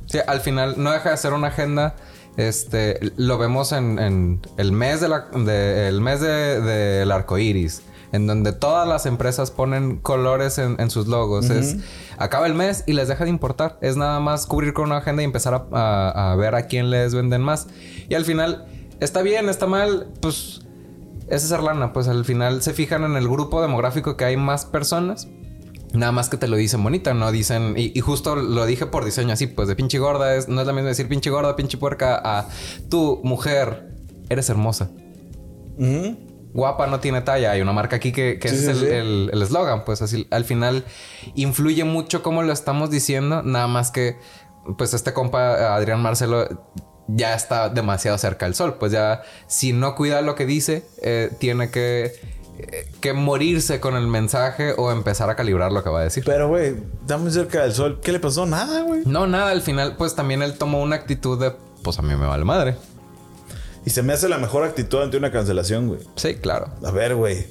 Sí, al final no deja de ser una agenda. Este, lo vemos en, en el mes de la, de- mes de- del arco iris, en donde todas las empresas ponen colores en, en sus logos. Es acaba el mes y les deja de importar. Es nada más cubrir con una agenda y empezar a, a- a ver a quién les venden más. Y al final, está bien, está mal, pues es hacer lana. Pues al final se fijan en el grupo demográfico que hay más personas. Nada más que te lo dicen bonita, no dicen. Y, y justo lo dije por diseño así, pues de pinche gorda es, no es la misma decir pinche gorda, pinche puerca a tú, mujer, eres hermosa. Guapa no tiene talla. Hay una marca aquí que, que Sí, ese sí, es sí. el- el el eslogan. pues así al final influye mucho cómo lo estamos diciendo. Nada más que, pues este compa Adrián Marcelo ya está demasiado cerca del sol. Pues ya, si no cuida lo que dice, eh, tiene que, eh, que morirse con el mensaje o empezar a calibrar lo que va a decir. Pero, güey, está muy cerca del sol. ¿Qué le pasó? Nada, güey. No, nada, al final, pues también él tomó una actitud de, pues a mí me vale madre. Y se me hace la mejor actitud ante una cancelación, güey. Sí, claro. A ver, güey.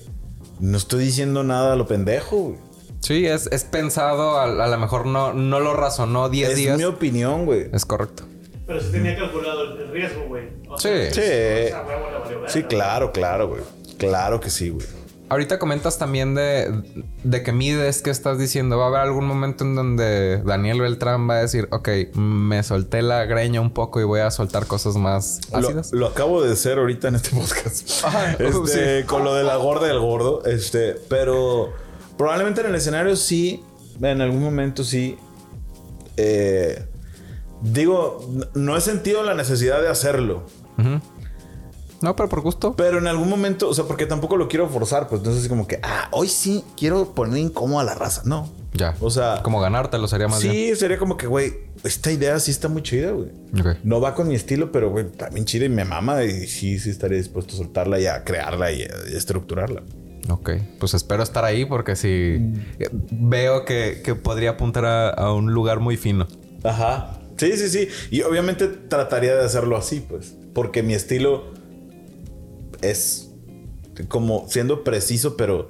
No estoy diciendo nada a lo pendejo, güey. Sí, es, es pensado, a, a lo mejor no, no lo razonó 10 Es días. mi opinión, güey. Es correcto. Pero sí tenía calculado el riesgo, güey. O Sí. sea, Sí. o sea, huevo, le valió Sí, claro, claro, güey. Claro que sí, güey. Ahorita comentas también de, de que mides que estás diciendo. Va a haber algún momento en donde Daniel Beltrán va a decir, ok, me solté la greña un poco y voy a soltar cosas más ácidas. lo acabo de hacer ahorita en este podcast. Este, sí. Con lo de la gorda y el gordo. Este, pero probablemente en el escenario sí. En algún momento sí. eh, digo, no he sentido la necesidad de hacerlo. No, pero por gusto. Pero en algún momento, o sea, porque tampoco lo quiero forzar, pues entonces como que, ah, hoy sí quiero poner incómodo a la raza. No. Ya. O sea, Como ganártelo sería más sí, sería como que, güey, esta idea sí está muy chida, güey. bien. No va con mi estilo, pero, güey, también chida y me mama y sí, sí estaría dispuesto a soltarla y a crearla y a, a estructurarla. Ok. Pues espero estar ahí porque si veo que, que podría apuntar a, a un lugar muy fino. Ajá. Sí, sí, sí. Y obviamente trataría de hacerlo así, pues. Porque mi estilo es como siendo preciso, pero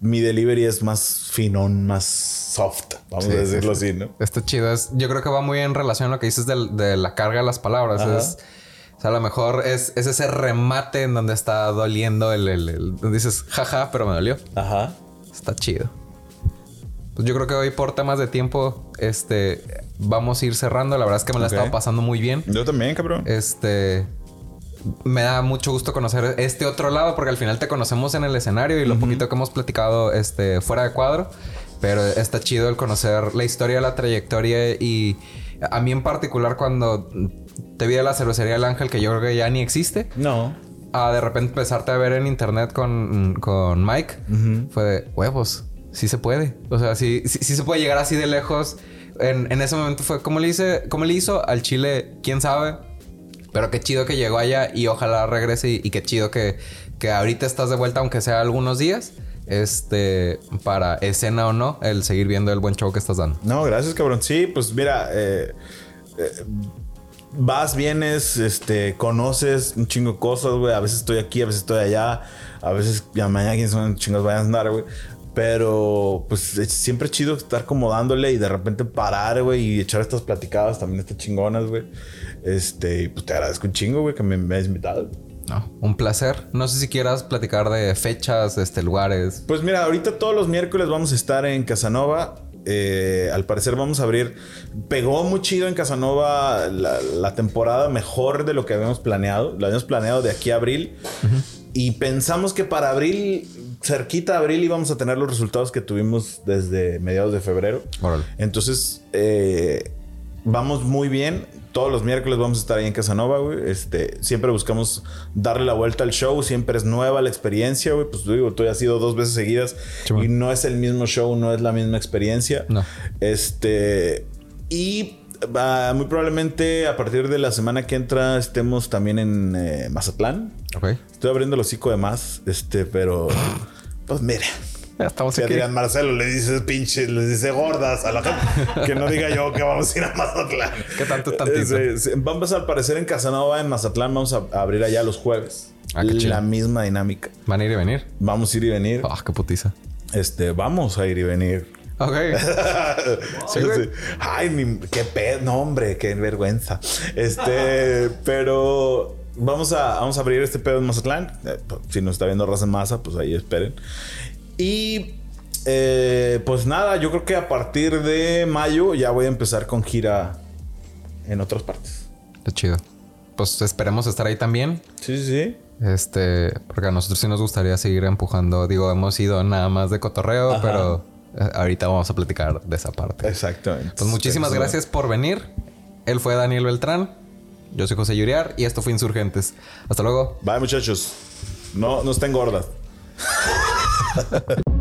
mi delivery es más finón, más soft. Vamos Sí, a decirlo sí. así, ¿no? Está chido. Es, yo creo que va muy en relación a lo que dices del- de, la carga de las palabras. Es, o sea, a lo mejor es, es ese remate en donde está doliendo el, el- el- donde dices, jaja, pero me dolió. Ajá. Está chido. Pues yo creo que hoy por temas de tiempo, este, vamos a ir cerrando. La verdad es que me la he estado pasando muy bien. Yo también, cabrón. Este, me da mucho gusto conocer este otro lado porque al final te conocemos en el escenario y lo poquito que hemos platicado, este, fuera de cuadro. Pero está chido el conocer la historia, la trayectoria y a mí en particular cuando te vi de la cervecería del Ángel que yo creo que ya ni existe No. a de repente empezarte a ver en internet con, con Mike, fue de huevos. Sí se puede. O sea, sí, sí, se puede llegar así de lejos. En, en ese momento fue como le hice, como le hizo al Chile, quién sabe. Pero qué chido que llegó allá y ojalá regrese y, qué chido que, que ahorita estás de vuelta, aunque sea algunos días. Este, para escena o no, el seguir viendo el buen show que estás dando. No, gracias, cabrón. Sí, pues mira, eh, eh, vas, vienes, este, conoces un chingo cosas, güey. A veces estoy aquí, a veces estoy allá, a veces ya mañana quién son chingos vayan a andar, güey. Pero, pues es siempre chido estar como dándole y de repente parar, güey, y echar estas platicadas también estas chingonas, güey. Este, pues te agradezco un chingo, güey, que me, me hayas invitado. No, un placer. No sé si quieras platicar de fechas, este, lugares. Pues mira, ahorita todos los miércoles vamos a estar en Casanova. Eh, al parecer vamos a abrir. Pegó muy chido en Casanova la, la temporada mejor de lo que habíamos planeado. Lo habíamos planeado de aquí a abril. Y pensamos que para abril, cerquita de abril, íbamos a tener los resultados que tuvimos desde mediados de febrero. Órale. Entonces, eh, vamos muy bien. Todos los miércoles vamos a estar ahí en Casanova, güey. Este, siempre buscamos darle la vuelta al show. Siempre es nueva la experiencia, güey. Pues digo, tú ya has ido dos veces seguidas y no es el mismo show, no es la misma experiencia. No. Este, y muy probablemente a partir de la semana que entra estemos también en eh, Mazatlán. Ok. Estoy abriendo el hocico de más, este, pero pues mire. Ya estamos Si aquí. Adrián Marcelo le dices pinches, les dice gordas a la gente, que no diga yo que vamos a ir a Mazatlán. ¿Qué tanto es? Sí, sí. Vamos al parecer en Casanova, en Mazatlán, vamos a a abrir allá los jueves. Ah, la misma dinámica. Van a ir y venir. Vamos a ir y venir. Ah, qué putiza. Este, vamos a ir y venir. Ok. Sí. Ay, ni- qué pedo. No, hombre, qué vergüenza. Este, pero vamos a, vamos a abrir este pedo en Mazatlán. Eh, Si nos está viendo raza en masa, pues ahí esperen. Y eh, pues nada, yo creo que a partir de mayo ya voy a empezar con gira en otras partes. Qué chido. Pues esperemos estar ahí también. Sí, sí, sí. Este, porque a nosotros sí nos gustaría seguir empujando. Digo, hemos ido nada más de cotorreo, Ajá. pero ahorita vamos a platicar de esa parte. Exactamente. Pues muchísimas gracias por venir. Él fue Daniel Beltrán. Yo soy José Yuriar y esto fue Insurgentes. Hasta luego. Bye, muchachos. No, no estén gordas.